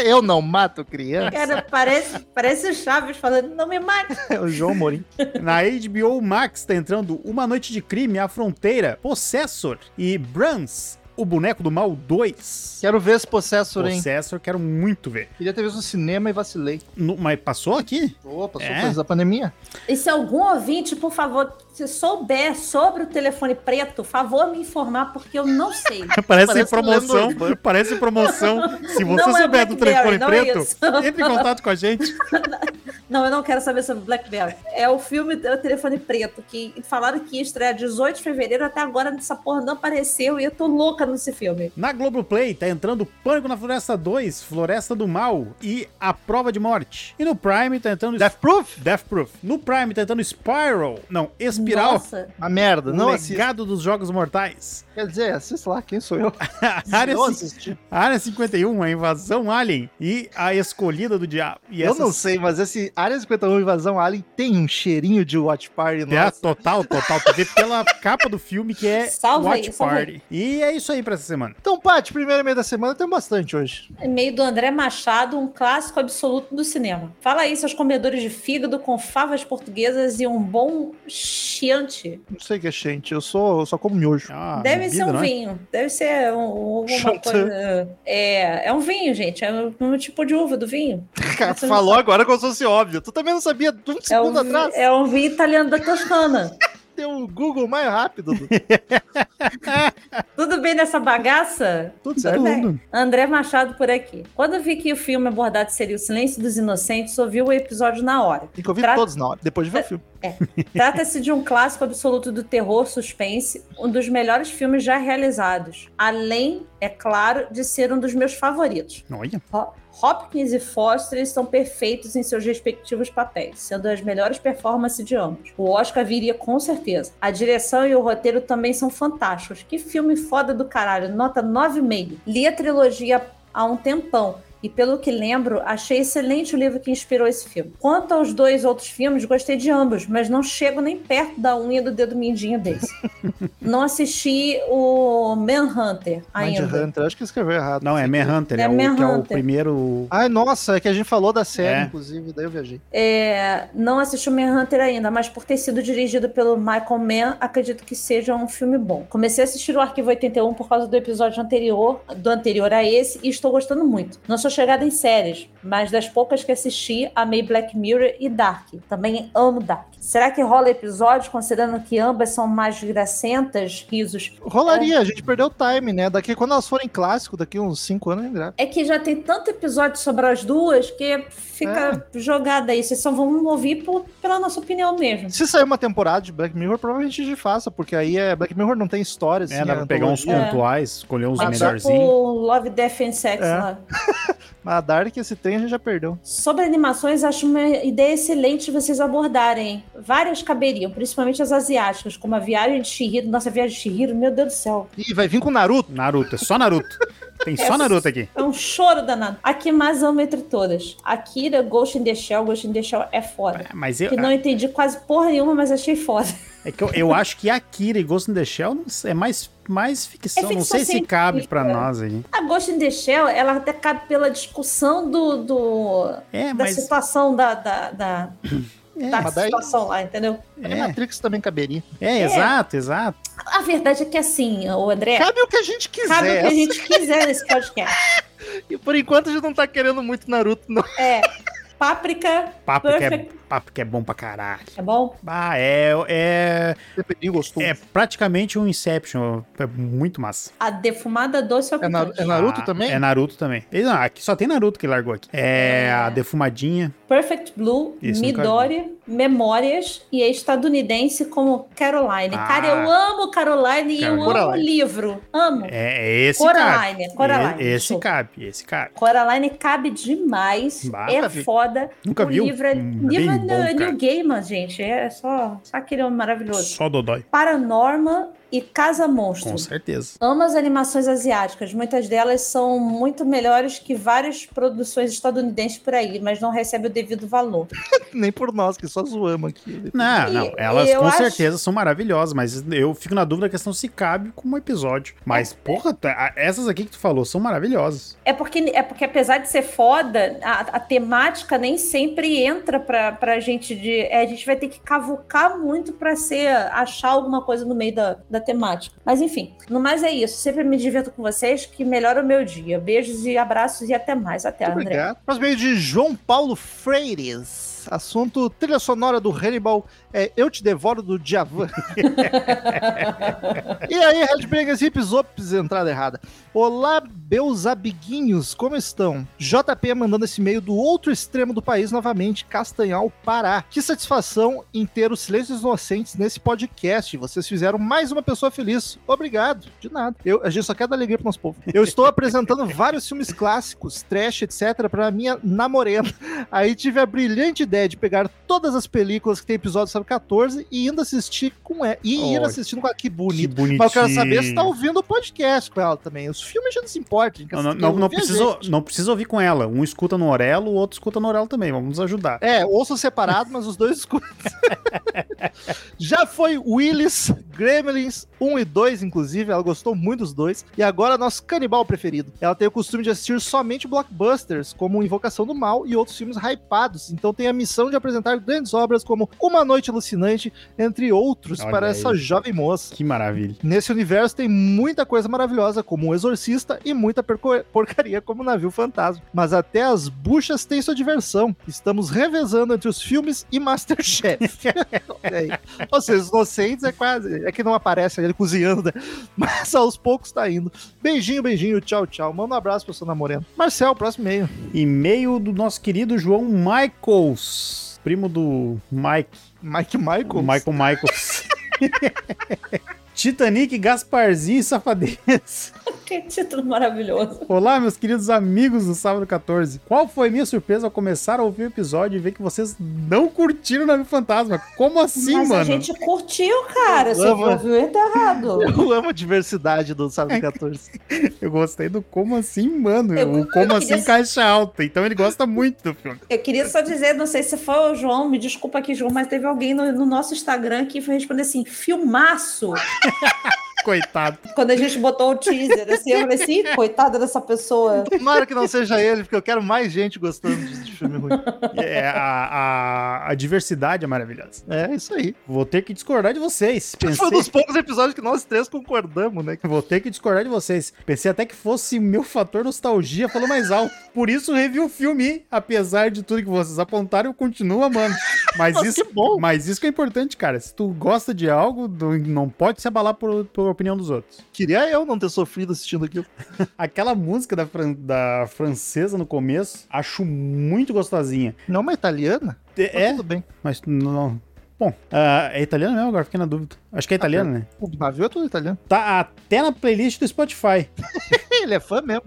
Eu não mato criança. Cara, parece, parece o Chaves falando, não me mate. É o João Morim. Na HBO Max tá entrando Uma Noite de Crime, A Fronteira, Possessor e Brans, o Boneco do Mal 2. Quero ver esse Possessor, hein? Possessor, quero muito ver. Queria ter visto no cinema e vacilei. No- mas passou aqui? Opa, passou É? coisa da pandemia. E se algum ouvinte, por favor, se souber sobre o telefone preto, favor me informar, porque eu não sei. Parece, Parece promoção. lembro. Parece promoção. Se você Não é souber do Blackberry, telefone não é preto, isso. entre em contato com a gente. Não, eu não quero saber sobre Blackberry. É o filme é o Telefone Preto, que falaram que ia estrear 18 de fevereiro, até agora essa porra não apareceu e eu tô louca nesse filme. Na Globoplay tá entrando Pânico na Floresta 2, Floresta do Mal e A Prova de Morte. E no Prime tá entrando Death Proof? Death Proof. No Prime tá entrando Spiral. Não, Espiral. Nossa, Uma merda. O Não assista. legado dos Jogos Mortais. Quer dizer, assista lá, quem sou eu? área, área 51, a invasão alien e a escolhida do diabo. E Eu essas- não sei, mas esse Área 51 Invasão Alien tem um cheirinho de Watch Party, É, nossa. total, total. Tu vê pela capa do filme que é Salva aí, Watch salva aí. Party. E é isso aí pra essa semana. Então, Paty, primeiro meio da semana tem bastante hoje. e-mail do André Machado, um clássico absoluto do cinema. Fala aí, seus comedores de fígado com favas portuguesas e um bom chiante. Não sei o que é gente, eu sou, eu só como miojo. É uma Deve bebida, ser um não é? vinho. Deve ser um, alguma Chantã. coisa. É, é um vinho, gente. É um, um tipo de uva do vinho. Cara, falou agora como se fosse óbvio. Tu também não sabia um É segundo um, atrás. é um vinho italiano da Toscana. O Google mais rápido. do- Tudo bem nessa bagaça? Tudo certo. bem. André Machado por aqui. Quando eu vi que o filme abordado seria O Silêncio dos Inocentes, ouvi o episódio na hora. Tem que ouvir todos na hora, depois de ver o filme. Trata-se de um clássico absoluto do terror suspense, um dos melhores filmes já realizados. Além, é claro, de ser um dos meus favoritos. Olha. Hopkins e Foster estão perfeitos em seus respectivos papéis, sendo as melhores performances de ambos. O Oscar viria com certeza. A direção e o roteiro também são fantásticos. Que filme foda do caralho, nota 9,5. Li a trilogia há um tempão. E pelo que lembro, achei excelente o livro que inspirou esse filme. Quanto aos dois outros filmes, gostei de ambos, mas não chego nem perto da unha do dedo mindinho desse. não assisti o Manhunter ainda. Mindhunter, acho que escreveu errado. Não, é Manhunter, é, É o, que é o Manhunter. primeiro. Ai, nossa, é que a gente falou da série, É. inclusive, daí eu viajei. É, não assisti o Manhunter ainda, mas por ter sido dirigido pelo Michael Mann, acredito que seja um filme bom. Comecei a assistir o Arquivo 81 por causa do episódio anterior, do anterior a esse, e estou gostando muito. Não sou chegada em séries, mas das poucas que assisti, amei Black Mirror e Dark. Também amo Dark. Será que rola episódio, considerando que ambas são mais gracentas, risos? Rolaria, a gente perdeu o time, né? Daqui, quando elas forem clássico, daqui uns 5 anos, a gente grava. É que já tem tanto episódio sobre as duas que fica jogada aí. Vocês só vão ouvir por- pela nossa opinião mesmo. Se sair uma temporada de Black Mirror, provavelmente a gente faça, porque aí é Black Mirror não tem história, assim, É, dá pra é pegar uns pontuais, escolher uns É melhorzinhos. tipo Love, Death and Sex É. lá. Mas a Dark, esse trem a gente já perdeu. Sobre animações, acho uma ideia excelente de vocês abordarem. Várias caberiam, principalmente as asiáticas, como a Viagem de Shihiro. Nossa, a Viagem de Shihiro, meu Deus do céu. Ih, vai vir com Naruto. Naruto, é só Naruto. Tem só Naruto aqui. É um choro danado. A que mais amo entre todas. Akira, Ghost in the Shell. Ghost in the Shell é foda. É, Mas eu, Que não entendi quase porra nenhuma, mas achei foda. é que eu, eu acho que Akira e Ghost in the Shell não é mais, mais ficção. É não ficção sei se cabe pra nós aí. A Ghost in the Shell, ela até cabe pela discussão do, do- É, da mas. situação da, da, da, É, da mas daí- situação lá, entendeu? A é, Matrix também caberia. é, exato, exato. A verdade é que assim, o André, Cabe o que a gente quiser. cabe o que a gente quiser nesse podcast. E por enquanto a gente não tá querendo muito Naruto, não. É, páprica, Papo que, é, papo que é bom pra caralho. é bom? Ah, é, é, Dependinho gostoso. é praticamente um Inception. É muito massa. A defumada doce ou É, na- é Naruto Ah, também? É Naruto também. Não, aqui só tem Naruto que largou aqui. É, a defumadinha. Perfect Blue, nunca Midori, Memórias e é estadunidense como Caroline. Ah. Cara, eu amo Caroline e eu amo o Coraline. livro. Amo. É, é esse Coraline, cabe. Coraline, E- Esse cabe, esse cabe. Coraline cabe demais. Bah, é nunca vi. foda. Nunca o viu? Livro é, Hum, livro é bom, New. Gaiman, gente. É só, só aquele homem maravilhoso. Só Dodói. Paranorma e Casa Com Monstro. certeza. Amo as animações asiáticas. Muitas delas são muito melhores que várias produções estadunidenses por aí, mas não recebem o devido valor. Nem por nós, que só zoamos aqui. Não, E- não. Elas com acho- certeza são maravilhosas, mas eu fico na dúvida da questão se cabe como episódio. Mas, porra, tá- essas aqui que tu falou são maravilhosas. É porque, é porque apesar de ser foda, a, a temática nem sempre entra pra, pra gente de. é, a gente vai ter que cavucar muito pra ser, achar alguma coisa no meio da, da temática. Mas enfim, no mais é isso. Sempre me divirto com vocês, que melhora o meu dia. Beijos e abraços e até mais. Até, Muito André. obrigado. Próximo meio de João Paulo Freires. Assunto trilha sonora do Hannibal é Eu Te Devoro do Djavan. e aí, Redbangers, hips, ops, entrada errada. Olá, meus amiguinhos, como estão? JP mandando esse e-mail do outro extremo do país novamente, Castanhal, Pará. Que satisfação em ter os silêncios inocentes nesse podcast. Vocês fizeram mais uma pessoa feliz. Obrigado. De nada. Eu, a gente só quer dar alegria pro nosso povo. Eu estou apresentando vários filmes clássicos, trash, etc, para minha namorena. Aí tive a brilhante ideia de pegar todas as películas que tem episódio sobre 14 e ainda assistir com ela. E ir Oh, assistindo com ela. Que Que bonito. bonitinho. Mas eu quero saber se tá ouvindo o podcast com ela também. Os filmes já não se importam. Não, não, não, não precisa, não precisa ouvir com ela. Um escuta no Orelo, o outro escuta no Orelo também. Vamos nos ajudar. É, ouçam separado, mas os dois escutam. Já foi Willis, Gremlins 1 e 2, inclusive. Ela gostou muito dos dois. E agora, nosso canibal preferido. Ela tem o costume de assistir somente blockbusters, como Invocação do Mal e outros filmes hypados. Então tem a missão de apresentar grandes obras como Uma Noite Alucinante, entre outros, Olha para aí. essa jovem moça. Que maravilha. Nesse universo tem muita coisa maravilhosa, como o Exorcista, e muita porcaria, como Navio Fantasma. Mas até as buchas têm sua diversão. Estamos revezando entre os filmes e Masterchef. Aí. Ou seja, os inocentes é quase. É que não aparece ele cozinhando, né? Mas aos poucos tá indo. Beijinho, beijinho, tchau, tchau. Manda um abraço pra sua namorada. Marcel, próximo e-mail. E-mail do nosso querido João Michaels, primo do Mike. Mike Michael. O Michael Michaels. Titanic, Gasparzinho e Safadez. Que título maravilhoso. Olá, meus queridos amigos do Sábado 14. Qual foi minha surpresa ao começar a ouvir o episódio e ver que vocês não curtiram o Nave Fantasma? Como assim, Mas mano? a gente curtiu, cara. Você ouviu errado. Eu amo a diversidade do Sábado 14. Eu gostei do como assim, mano. Eu- o como eu assim queria- caixa alta. Então ele gosta muito do filme. Eu queria só dizer, não sei se foi o João, me desculpa aqui, João, mas teve alguém no, no nosso Instagram que foi responder assim, filmaço. Coitado. Quando a gente botou o teaser, assim, eu falei assim, coitada dessa pessoa. Tomara que não seja ele, porque eu quero mais gente gostando de, filme ruim. É, a, a, a diversidade é maravilhosa. É isso aí. Vou ter que discordar de vocês. Foi um Pensei, dos poucos episódios que nós três concordamos, né? Vou ter que discordar de vocês. Pensei até que fosse meu fator nostalgia falou mais alto. Por isso revi o filme. Apesar de tudo que vocês apontaram, eu continuo amando. Mas Nossa, isso, que bom. mas isso que é importante, cara. Se tu gosta de algo, não- não pode se abalar por, por opinião dos outros. Queria eu não ter sofrido assistindo aquilo. Aquela música da, fran- da francesa no começo, acho muito gostosinha. Não é uma italiana? Mas É, Tudo bem. mas não. Bom, ah, é italiano mesmo agora? Fiquei na dúvida. Acho que é italiano, né? O navio é tudo italiano. Tá até na playlist do Spotify. ele é fã mesmo.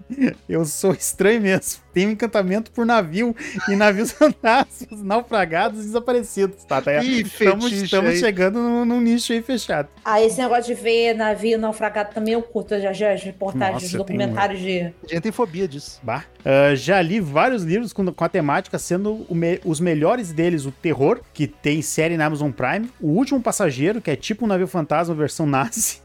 Eu sou estranho mesmo. Tenho encantamento por navio e navios fantasmas, naufragados e desaparecidos. Tá, tá? Ih, Estamos, estamos aí. chegando num, num nicho aí fechado. Ah, esse negócio de ver navio naufragado também eu curto. Já, já as reportagens, Nossa, os eu tenho documentários de. A gente tem fobia disso. Bah. Ah, já li vários livros com, com a temática, sendo o me- os melhores deles o Terror, que tem série na Amazon Prime, O Último Passageiro, que é tipo um navio fantasma versão nazi,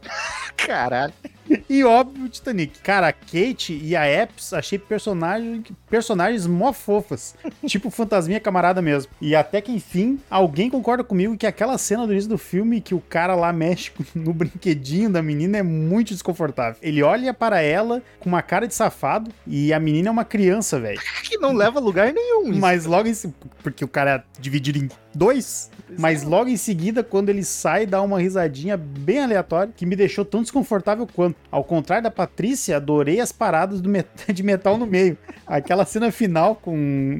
Caralho. e óbvio o Titanic. Cara, a Kate e a Epps achei personagem, personagens mó fofas, tipo fantasminha camarada mesmo. E até que enfim, alguém concorda comigo que aquela cena do início do filme que o cara lá mexe no brinquedinho da menina é muito desconfortável. Ele olha para ela com uma cara de safado e a menina é uma criança, velho. Que não leva a lugar nenhum. Mas logo em porque o cara é dividido em dois, mas logo em seguida, quando ele sai, dá uma risadinha bem aleatória que me deixou tão desconfortável quanto. Ao contrário da Patrícia, adorei as paradas do met- de metal no meio. Aquela cena final com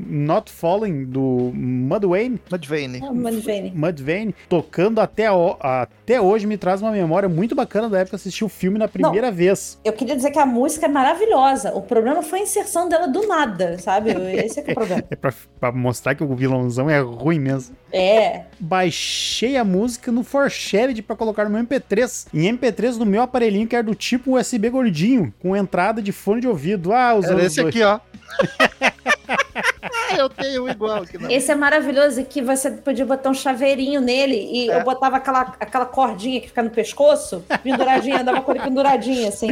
Not Falling do Mudvayne, Mudvayne. Ah, Mudvayne. Mudvayne tocando até, o- até hoje me traz uma memória muito bacana da época assisti o filme na primeira vez. Eu queria dizer que a música é maravilhosa. O problema foi a inserção dela do nada, sabe? Esse é que é o problema. É pra, pra mostrar que o vilãozão é ruim mesmo. É. baixei a música no Forshared pra colocar no meu MP3. Em MP3 no meu aparelhinho que era do tipo USB gordinho, com entrada de fone de ouvido. Ah, os Era esse dois. aqui, ó. ah, eu tenho um igual aqui. Não. Esse é maravilhoso que você podia botar um chaveirinho nele e É. eu botava aquela, aquela cordinha que fica no pescoço, penduradinha, dava com ele penduradinha, assim.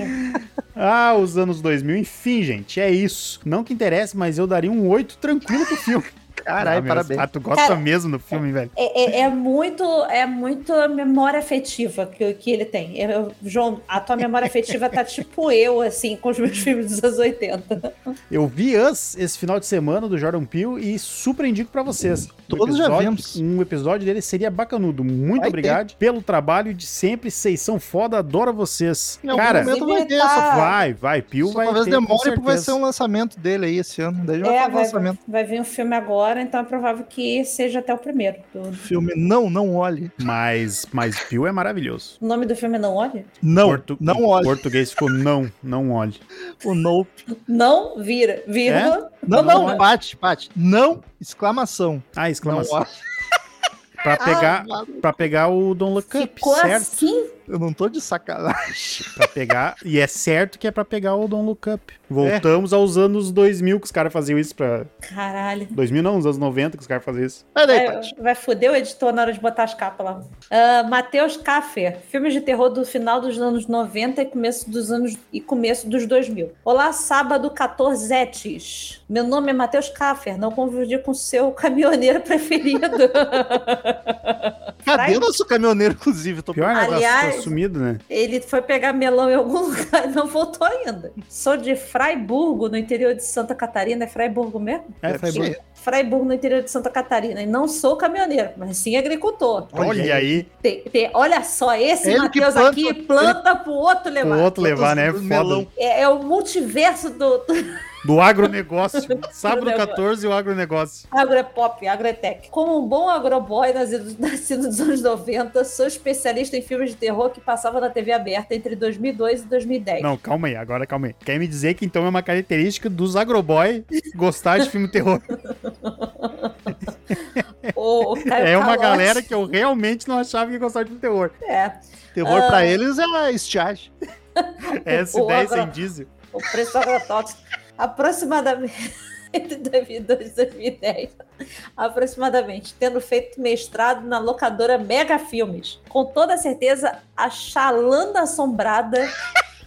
Ah, os anos 2000. Enfim, gente, é isso. Não que interesse, mas eu daria um 8 tranquilo pro filme. Caralho, Ah, parabéns. Ah, tu gosta Cara, mesmo do filme, velho. É, é- é muito é muito a memória afetiva que, que ele tem. Eu- João, a tua memória afetiva tá tipo eu, assim, com os meus filmes dos anos 80. Eu vi Us esse final de semana do Jordan Peele e super indico pra vocês. Um Todos já episódio- vimos. Um episódio dele seria bacanudo. Muito Vai obrigado pelo trabalho de sempre. Vocês são foda, adoro vocês. Em algum Cara, momento vai ter, vai, vai. Peele só vai talvez ter, demore porque vai ser um lançamento dele aí esse ano. Daí vai É, vai, lançamento. vai vir um filme agora, então é provável que seja até o primeiro. do- Filme Não, Não Olhe. Mas, mas Peele é maravilhoso. O nome do filme é Não Olhe? Não, Portu- não em olhe. português ficou não, não olhe. O Nope. Não vira, vírgula. Não, Não, não, não. Pati, Pati. Não, exclamação. Ah, Não exclamação. olhe. Pra pegar, Ah, pra pegar o Don't Look Up, Ficou certo? assim? Eu não tô de sacanagem. Pra pegar, e é certo que é pra pegar o Don't Look Up. Voltamos aos anos 2000 que os caras faziam isso pra... Caralho. 2000 não, os anos 90 que os caras faziam isso. Vai daí, Vai, vai foder o editor na hora de botar as capas lá. Ah, Matheus Kaffer, filmes de terror do final dos anos 90 e começo dos anos e começo dos 2000. Olá, sábado 14 Meu nome é Matheus Kaffer, não confundir com seu caminhoneiro preferido. Cadê o nosso caminhoneiro, inclusive? Tô... Pior, né? Aliás- sumido, né? Ele foi pegar melão em algum lugar e não voltou ainda. Sou de Fraiburgo, no interior de Santa Catarina. É Fraiburgo mesmo? É, ser. Fraiburgo, no interior de Santa Catarina. E não sou caminhoneiro, mas sim agricultor. Olha aí, Tem- tem- olha só, esse Ele Matheus planta- aqui planta pro outro levar. outro levar, né? Foda. É, é o multiverso do, do agronegócio. Sábado levar. 14, o agronegócio. agropop, agrotech. Como um bom agroboy nascido, nascido nos anos 90, sou especialista em filmes de terror que passava na TV aberta entre 2002 e 2010. Não, calma aí, agora calma aí. Quer me dizer que então é uma característica dos agroboy gostar de filme terror? O- o Caio É uma Calote- galera que eu realmente não achava que gostava de terror. É, Terror Ah. pra eles é estiagem. S10 agro- sem diesel. o preço do agrotóxico. Aproximadamente entre 2002 e 2010. Aproximadamente, tendo feito mestrado na locadora Mega Filmes. Com toda certeza, a Xalanda Assombrada É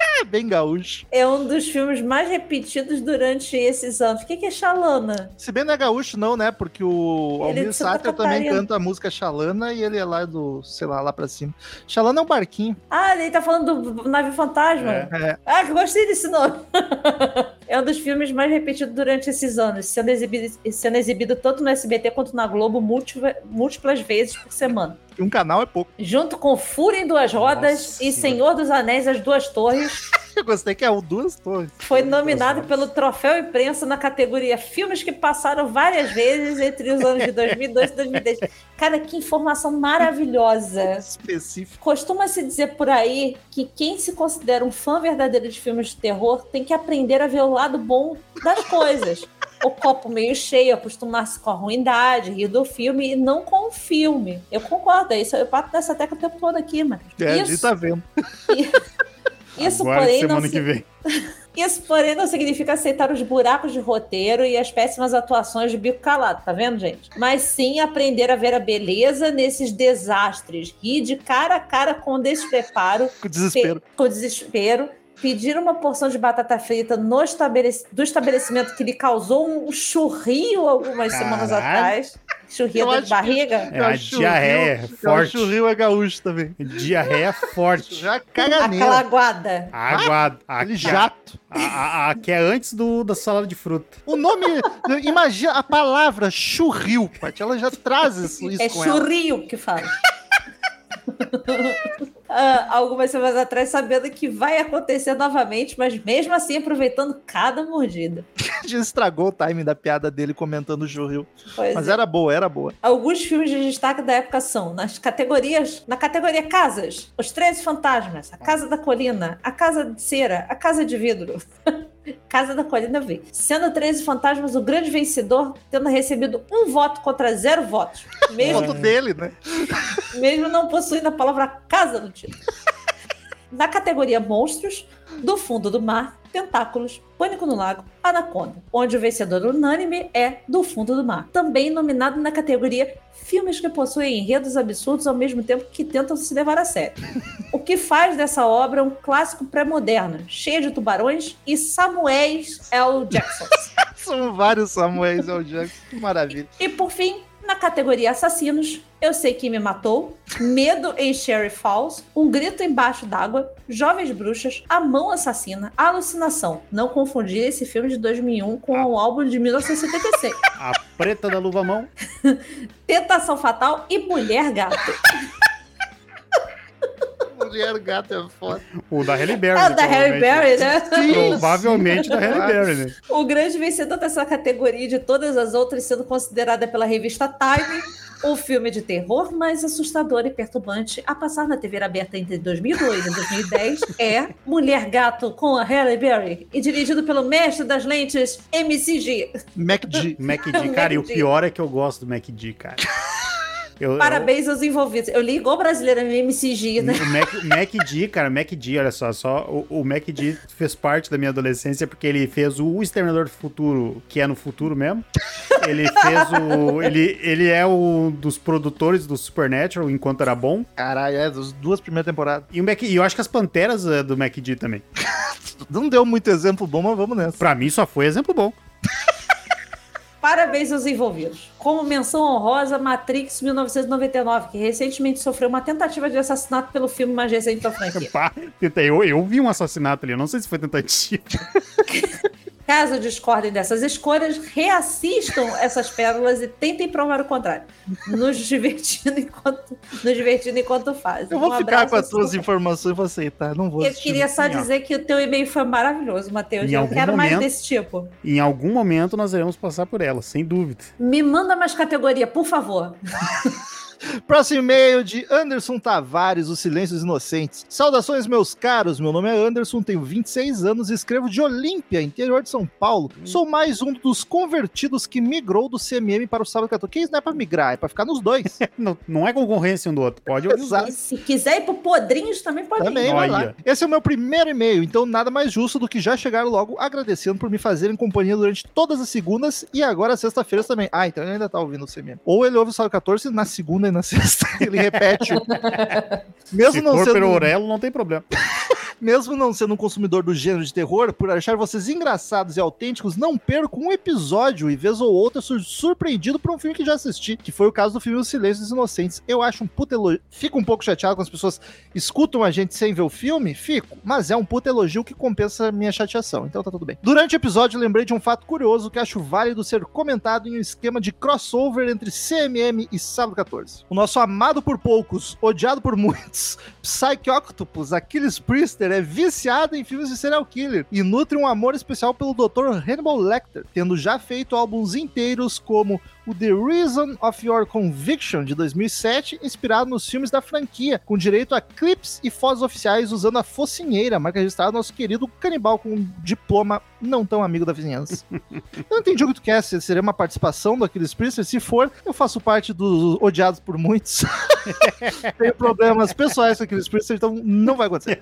bem gaúcho. é um dos filmes mais repetidos durante esses anos. O que que é Xalana? Se bem não é gaúcho, não, né? Porque o Ele Almir Santa Sater também canta a música Xalana e ele é lá do, sei lá, lá pra cima. Xalana é um barquinho. Ah, ele tá falando do Navio Fantasma. É. É. Ah, gostei desse nome. é um dos filmes mais repetidos durante esses anos, sendo exibido, sendo exibido tanto no SBT quanto na Globo múltipla- múltiplas vezes por semana. Um canal é pouco. Junto com Fúria em Duas Rodas Nossa e. Senhor dos Anéis, As Duas Torres, Eu gostei que é o duas torres. foi nominado pelo Troféu Imprensa na categoria Filmes que passaram várias vezes entre os anos de 2002 e 2010. Cara, que informação maravilhosa. Específico. Costuma-se dizer por aí que quem se considera um fã verdadeiro de filmes de terror tem que aprender a ver o lado bom das coisas. O copo meio cheio, acostumar-se com a ruindade, rir do filme e não com o filme. Eu concordo, é isso eu bato nessa tecla o tempo todo aqui, mano. É, a gente isso, tá vendo. isso, Agora, porém, não semana se- que vem. isso, porém, não significa aceitar os buracos de roteiro e as péssimas atuações de bico calado, tá vendo, gente? Mas sim aprender a ver a beleza nesses desastres, rir de cara a cara com o despreparo Com desespero. Pe- com desespero, pedir uma porção de batata frita no estabelec- do estabelecimento que lhe causou um churrio algumas semanas Caralho. atrás. Eu da acho que- barriga. É a o diarreia Rio- eu forte. acho o Rio é gaúcho também. Diarreia forte. Já Aquela caganeira. aguada. Água. A, Aquele a, jato. a, a- a que é antes do, da salada de fruta. O nome. imagina a palavra churril, Paty. Ela já traz isso, isso É com ela. churrio que fala. Ah, algumas semanas atrás, sabendo que vai acontecer novamente, mas mesmo assim aproveitando cada mordida. Já estragou o timing da piada dele comentando o. Pois Mas é. era boa, era boa. Alguns filmes de destaque da época são nas categorias, na categoria Casas, Os Treze Fantasmas, A Casa da Colina, A Casa de Cera, A Casa de Vidro. Casa da Colina vi. Sendo 13 Fantasmas o grande vencedor, tendo recebido um voto contra zero votos. Mesmo, Foto dele, né? mesmo não possuindo a palavra casa no título. Na categoria Monstros, Do Fundo do Mar, Tentáculos, Pânico no Lago, Anaconda, onde o vencedor unânime é Do Fundo do Mar. Também nominado na categoria Filmes que possuem enredos absurdos ao mesmo tempo que tentam se levar a sério. O que faz dessa obra um clássico pré-moderno, cheio de tubarões e Samuéis L. Jackson. São vários Samuels L. Jackson. Que maravilha. E por fim, na categoria Assassinos, Eu Sei Quem Me Matou, Medo em Sherry Falls, Um Grito Embaixo d'Água, Jovens Bruxas, A Mão Assassina, Alucinação. Não confundir esse filme de 2001 com o álbum de 1976. A preta da luva mão. Tentação Fatal e Mulher Gato. Mulher gato é foda. O da Halle Berry. É o da Harry provavelmente. Berry, né? Provavelmente da Halle Berry, né? O grande vencedor dessa categoria e de todas as outras sendo considerada pela revista Time o filme de terror mais assustador e perturbante a passar na TV aberta entre 2002 e 2010 é Mulher Gato com a Halle Berry e dirigido pelo mestre das lentes MCG. MacD. MacD, cara, e o pior é que eu gosto do MacD, cara. Eu, Parabéns aos envolvidos. Eu li igual brasileira no MCG, eu- né? o Mac, MacD, cara, MacD, olha só, só o, o MacD fez parte da minha adolescência porque ele fez o Exterminador do Futuro, que é no futuro mesmo. Ele fez o. Ele, ele é o dos produtores do Supernatural enquanto era bom. Caralho, é, das duas primeiras temporadas. E, o Mac, e eu acho que as Panteras é do MacD também. Não deu muito exemplo bom, mas vamos nessa. Pra mim só foi exemplo bom. Parabéns aos envolvidos. Como menção honrosa, Matrix 1999, que recentemente sofreu uma tentativa de assassinato pelo filme mais recente da franquia. Pá, eu, eu vi um assassinato ali, eu não sei se foi tentativa. Caso discordem dessas escolhas, reassistam essas pérolas e tentem provar o contrário. Nos divertindo enquanto, nos divertindo enquanto fazem. Eu vou Um ficar com as tuas desculpa. informações e vou aceitar. Não vou Eu queria só dizer que o teu e-mail foi maravilhoso, Matheus. Em Eu algum quero mais momento- desse tipo. Em algum momento nós iremos passar por ela, sem dúvida. Me manda mais categoria, por favor. Próximo e-mail de Anderson Tavares, Os Silêncios Inocentes. Saudações, meus caros. Meu nome é Anderson, tenho 26 anos e escrevo de Olímpia, interior de São Paulo. Sou mais um dos convertidos que migrou do CMM para o Sábado 14. Que isso não é pra migrar, é pra ficar nos dois. Não, não é concorrência um do outro, pode ouvir. E se quiser ir pro Podrinhos, também pode Também, ir. vai lá. Esse é o meu primeiro e-mail, então nada mais justo do que já chegar logo agradecendo por me fazerem companhia durante todas as segundas e agora sexta-feiras também. Ah, então ele ainda tá ouvindo o CMM. Ou ele ouve o Sábado 14 na segunda na sexta. Ele repete. Mesmo Se não for sendo... pelo Orelo, não tem problema. Mesmo não sendo um consumidor do gênero de terror, por achar vocês engraçados e autênticos, não perco um episódio e vez ou outra sur surpreendido por um filme que já assisti, que foi o caso do filme O Silêncio dos Inocentes. Eu acho um puta elogio. Fico um pouco chateado quando as pessoas escutam a gente sem ver o filme, fico, mas é um puta elogio que compensa a minha chateação, então tá tudo bem. Durante o episódio, lembrei de um fato curioso que acho válido ser comentado em um esquema de crossover entre CMM e Sábado 14. O nosso amado por poucos, odiado por muitos, Psyche Octopus, Achilles Priester, é viciado em filmes de serial killer e nutre um amor especial pelo Dr. Hannibal Lecter, tendo já feito álbuns inteiros como o The Reason of Your Conviction de 2007, inspirado nos filmes da franquia, com direito a clips e fotos oficiais usando a focinheira, marca registrada do nosso querido canibal com um diploma não tão amigo da vizinhança. eu não entendi o que tu quer, se seria uma participação do Aquiles Priester, se for, eu faço parte dos odiados por muitos. Tenho problemas pessoais com Aquiles Priester, então não vai acontecer.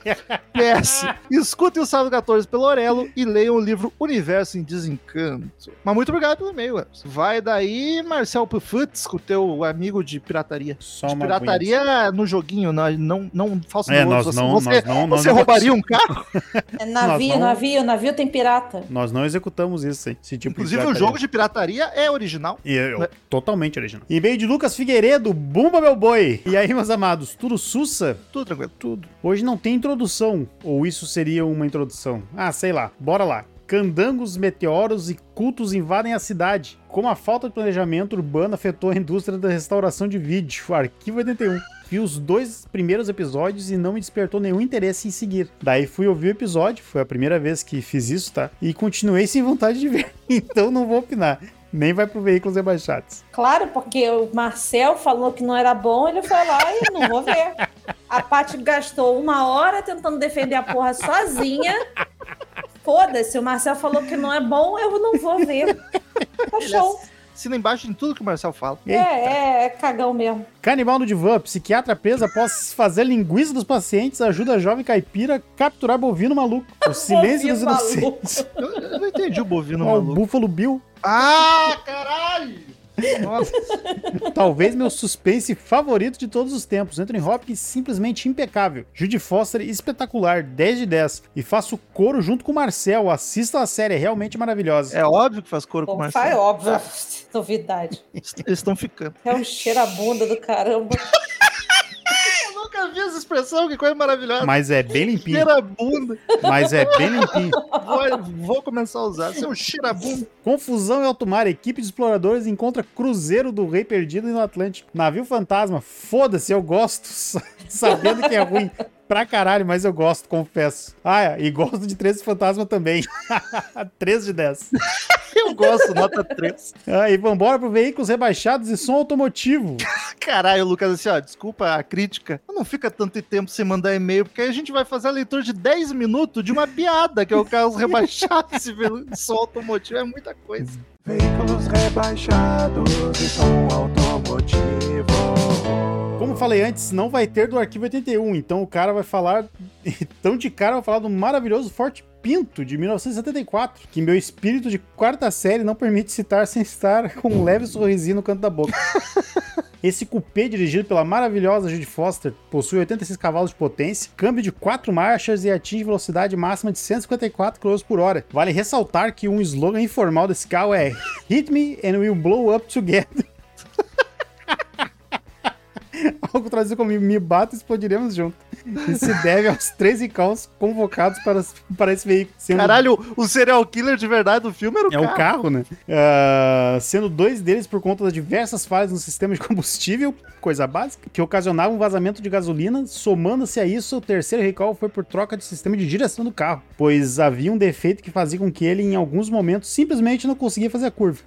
PS, escutem o Sábado 14 pelo Orelo e leiam o livro Universo em Desencanto. Mas muito obrigado pelo e-mail. Vai daí, Marcel Pufutz, com o teu amigo de pirataria. Só De uma pirataria no joguinho, não, não, não falso É, nós não- você nós não- nós você não- roubaria um carro? É navio, não- navio, navio tem pirata. Nós não executamos isso, hein? esse tipo Inclusive, o jogo de pirataria é original. E eu- totalmente original. E-mail de Lucas Figueiredo, Bumba meu boi. E aí, meus amados, tudo sussa? Tudo tranquilo. Tudo. Hoje não tem introdução. Ou isso seria uma introdução? Ah, sei lá. Bora lá. Candangos, meteoros e cultos invadem a cidade. Como a falta de planejamento urbano afetou a indústria da restauração de vídeo. Arquivo 81. Vi os dois primeiros episódios e não me despertou nenhum interesse em seguir. Daí fui ouvir o episódio, foi a primeira vez que fiz isso, tá? E continuei sem vontade de ver. Então não vou opinar. Nem vai pro Veículos Rebaixados. Claro, porque o Marcel falou que não era bom, ele foi lá e não vou ver. A Paty gastou uma hora tentando defender a porra sozinha. Foda-se, o Marcel falou que não é bom, eu não vou ver. Tá show. Assina embaixo em tudo que o Marcel fala. É, é, é cagão mesmo. Canibal no divã, psiquiatra preso após fazer linguiça dos pacientes, ajuda a jovem caipira a capturar bovino maluco. O silêncio dos maluco. inocentes. Eu, eu não entendi o bovino Ó, o maluco. Buffalo Bill. Ah, caralho! Nossa, Talvez meu suspense favorito de todos os tempos. Anthony Hopkins simplesmente impecável. Judy Foster espetacular, 10 de 10. E faço coro junto com o Marcel. Assista a série, é realmente maravilhosa. é óbvio que faz coro com o Bom, Marcel. faz óbvio. Novidade. Eles estão ficando. É um cheiro a bunda do caramba. Nunca vi essa expressão, que coisa maravilhosa. Mas é bem limpinho. Cheirabunda. Mas é bem limpinho. Vou, vou começar a usar. Seu cheirabunda. Confusão em alto mar. Equipe de exploradores encontra cruzeiro do Rei Perdido no Atlântico. Navio fantasma. Foda-se, eu gosto. Sabendo que é ruim pra caralho, mas eu gosto, confesso. Ah, é, e gosto de 13 fantasma também. 13 de 10. Eu gosto, nota 3. Ah, e vambora pro veículos rebaixados e som automotivo. Caralho, Lucas, assim, ó, desculpa a crítica. Não fica tanto tempo sem mandar e-mail, porque aí a gente vai fazer a leitura de 10 minutos de uma piada, que é o caso rebaixado. Esse som automotivo é muita coisa. Veículos rebaixados e som automotivo. Como falei antes, não vai ter do arquivo 81, então o cara vai falar. Então de cara vai falar do maravilhoso Forte Pinto de 1974, que meu espírito de quarta série não permite citar sem estar com um leve sorrisinho no canto da boca. Esse cupê dirigido pela maravilhosa Judy Foster possui 86 cavalos de potência, câmbio de 4 marchas e atinge velocidade máxima de 154 km por hora. Vale ressaltar que um slogan informal desse carro é Hit me and we'll blow up together. Algo traduzido como me bata e explodiremos junto. E se deve aos 13 caos convocados para, para esse veículo. Sendo Caralho, o serial killer de verdade do filme era o é cara. o carro, né? Ah, sendo dois deles por conta das diversas falhas no sistema de combustível, coisa básica, que ocasionavam um vazamento de gasolina. Somando-se a isso, o terceiro recall foi por troca de sistema de direção do carro, pois havia um defeito que fazia com que ele, em alguns momentos, simplesmente não conseguia fazer a curva.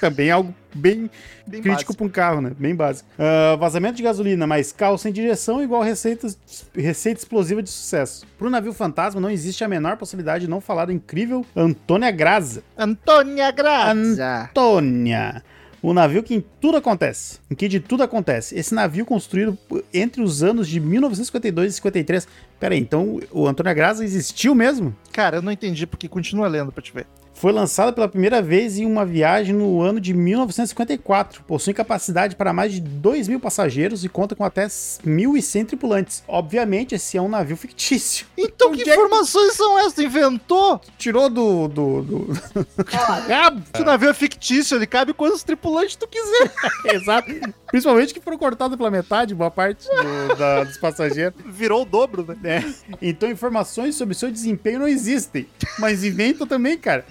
Também é algo bem, Bem crítico para um carro, né? Bem básico. Ah, vazamento de gasolina, mas carro sem direção igual receita, receita explosiva de sucesso. Para o navio fantasma não existe a menor possibilidade de não falar do incrível Antônia Graza. Antônia Grazia. Antônia. O navio que em tudo acontece. Em que de tudo acontece. Esse navio construído entre os anos de 1952 e 53. Pera aí, então o Antônia Graza existiu mesmo? Cara, eu não entendi porque continua lendo pra te ver. Foi lançada pela primeira vez em uma viagem no ano de 1954. Possui capacidade para mais de 2 mil passageiros e conta com até 1.100 tripulantes. Obviamente, esse é um navio fictício. Então, Onde que é que- informações são essas? Tu inventou? Tirou do. do, do... Cabo. Que o navio é fictício, ele cabe quantos tripulantes tu quiser. Exato. Principalmente que foram cortados pela metade, boa parte do- da- dos passageiros. Virou o dobro, né? né? Então informações sobre seu desempenho não existem. Mas inventam também, cara.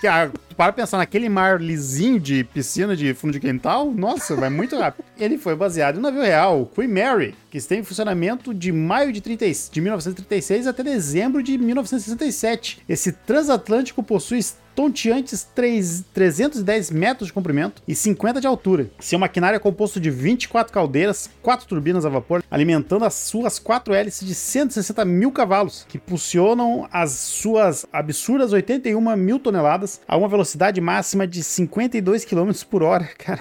Que, ah, para pensar naquele mar lisinho de piscina de fundo de quintal, nossa, vai muito rápido. Ele foi baseado no navio real, o Queen Mary, que esteve em funcionamento de maio de, 30, e- de 1936 até dezembro de 1967. Esse transatlântico possui tonteantes 3, 310 metros de comprimento e 50 de altura. Seu maquinário é composto de 24 caldeiras, 4 turbinas a vapor, alimentando as suas 4 hélices de 160 mil cavalos, que impulsionam as suas absurdas 81 mil toneladas a uma velocidade máxima de 52 km por hora. Cara,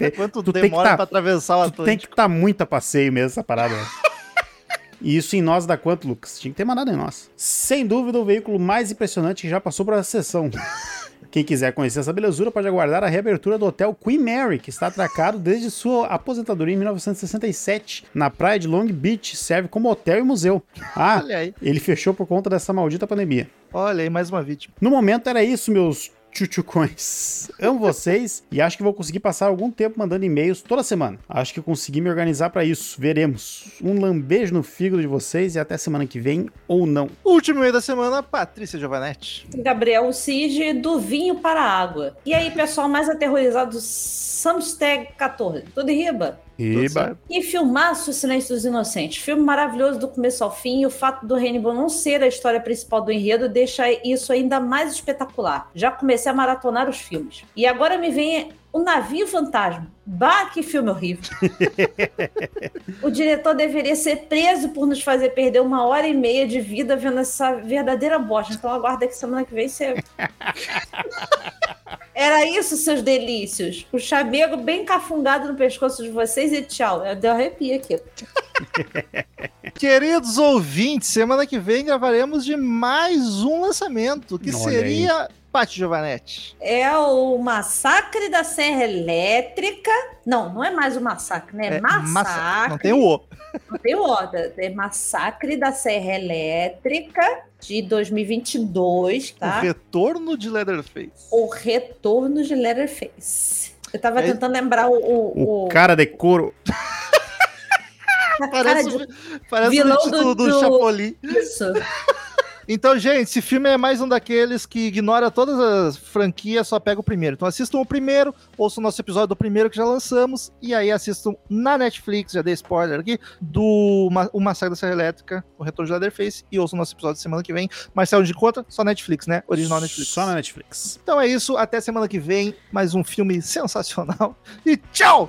é, Quanto tu demora tá- pra atravessar o tu tem Atlântico? que estar muito a passeio mesmo essa parada. E isso em nós dá quanto, Lucas? Tinha que ter mandado em nós. Sem dúvida, o veículo mais impressionante que já passou por essa sessão. Quem quiser conhecer essa belezura pode aguardar a reabertura do hotel Queen Mary, que está atracado desde sua aposentadoria em 1967, na praia de Long Beach, serve como hotel e museu. Ah, ele fechou por conta dessa maldita pandemia. olha aí, mais uma vítima. No momento era isso, meus chuchucões. Amo vocês e acho que vou conseguir passar algum tempo mandando e-mails toda semana. Acho que consegui me organizar pra isso. Veremos. Um lambejo no fígado de vocês e até semana que vem ou não. Último e-mail da semana, Patrícia Giovanetti. Gabriel Sige, do vinho para a água. E aí, pessoal mais aterrorizado do Samstag 14. Tudo em riba? Eba. E filmaço Silêncio dos Inocentes. Filme maravilhoso do começo ao fim. E o fato do Hannibal não ser a história principal do enredo deixa isso ainda mais espetacular. Já comecei a maratonar os filmes. E agora me vem o Navio Fantasma. Bah, que filme horrível. o diretor deveria ser preso por nos fazer perder uma hora e meia de vida vendo essa verdadeira bosta. Então aguarda que semana que vem você. Era isso, seus delícios. O chamego bem cafungado no pescoço de vocês e tchau. Eu dei um arrepio aqui. Queridos ouvintes, semana que vem gravaremos de mais um lançamento, que Olha seria Pati Giovanetti. É o Massacre da Serra Elétrica. Não, não é mais o Massacre, né? É, massacre. massa- Não tem o O. Não tem o Oda. É Massacre da Serra Elétrica de 2022, O tá? retorno de Leatherface. O retorno de Leatherface. Eu tava É- tentando lembrar o. o, O cara de couro. a cara Parece, de o- parece vilão o título do- do, do- Chapolin. isso. Então, gente, esse filme é mais um daqueles que ignora todas as franquias, só pega o primeiro. Então assistam o primeiro, ouçam o nosso episódio do primeiro que já lançamos, e aí assistam na Netflix, já dei spoiler aqui, do Ma- O Massacre da Serra Elétrica, o Retorno de Leatherface, e ouçam o nosso episódio semana que vem. Marcelo de conta, só Netflix, né? Original Netflix. Só na Netflix. Então é isso, até semana que vem, mais um filme sensacional, e tchau!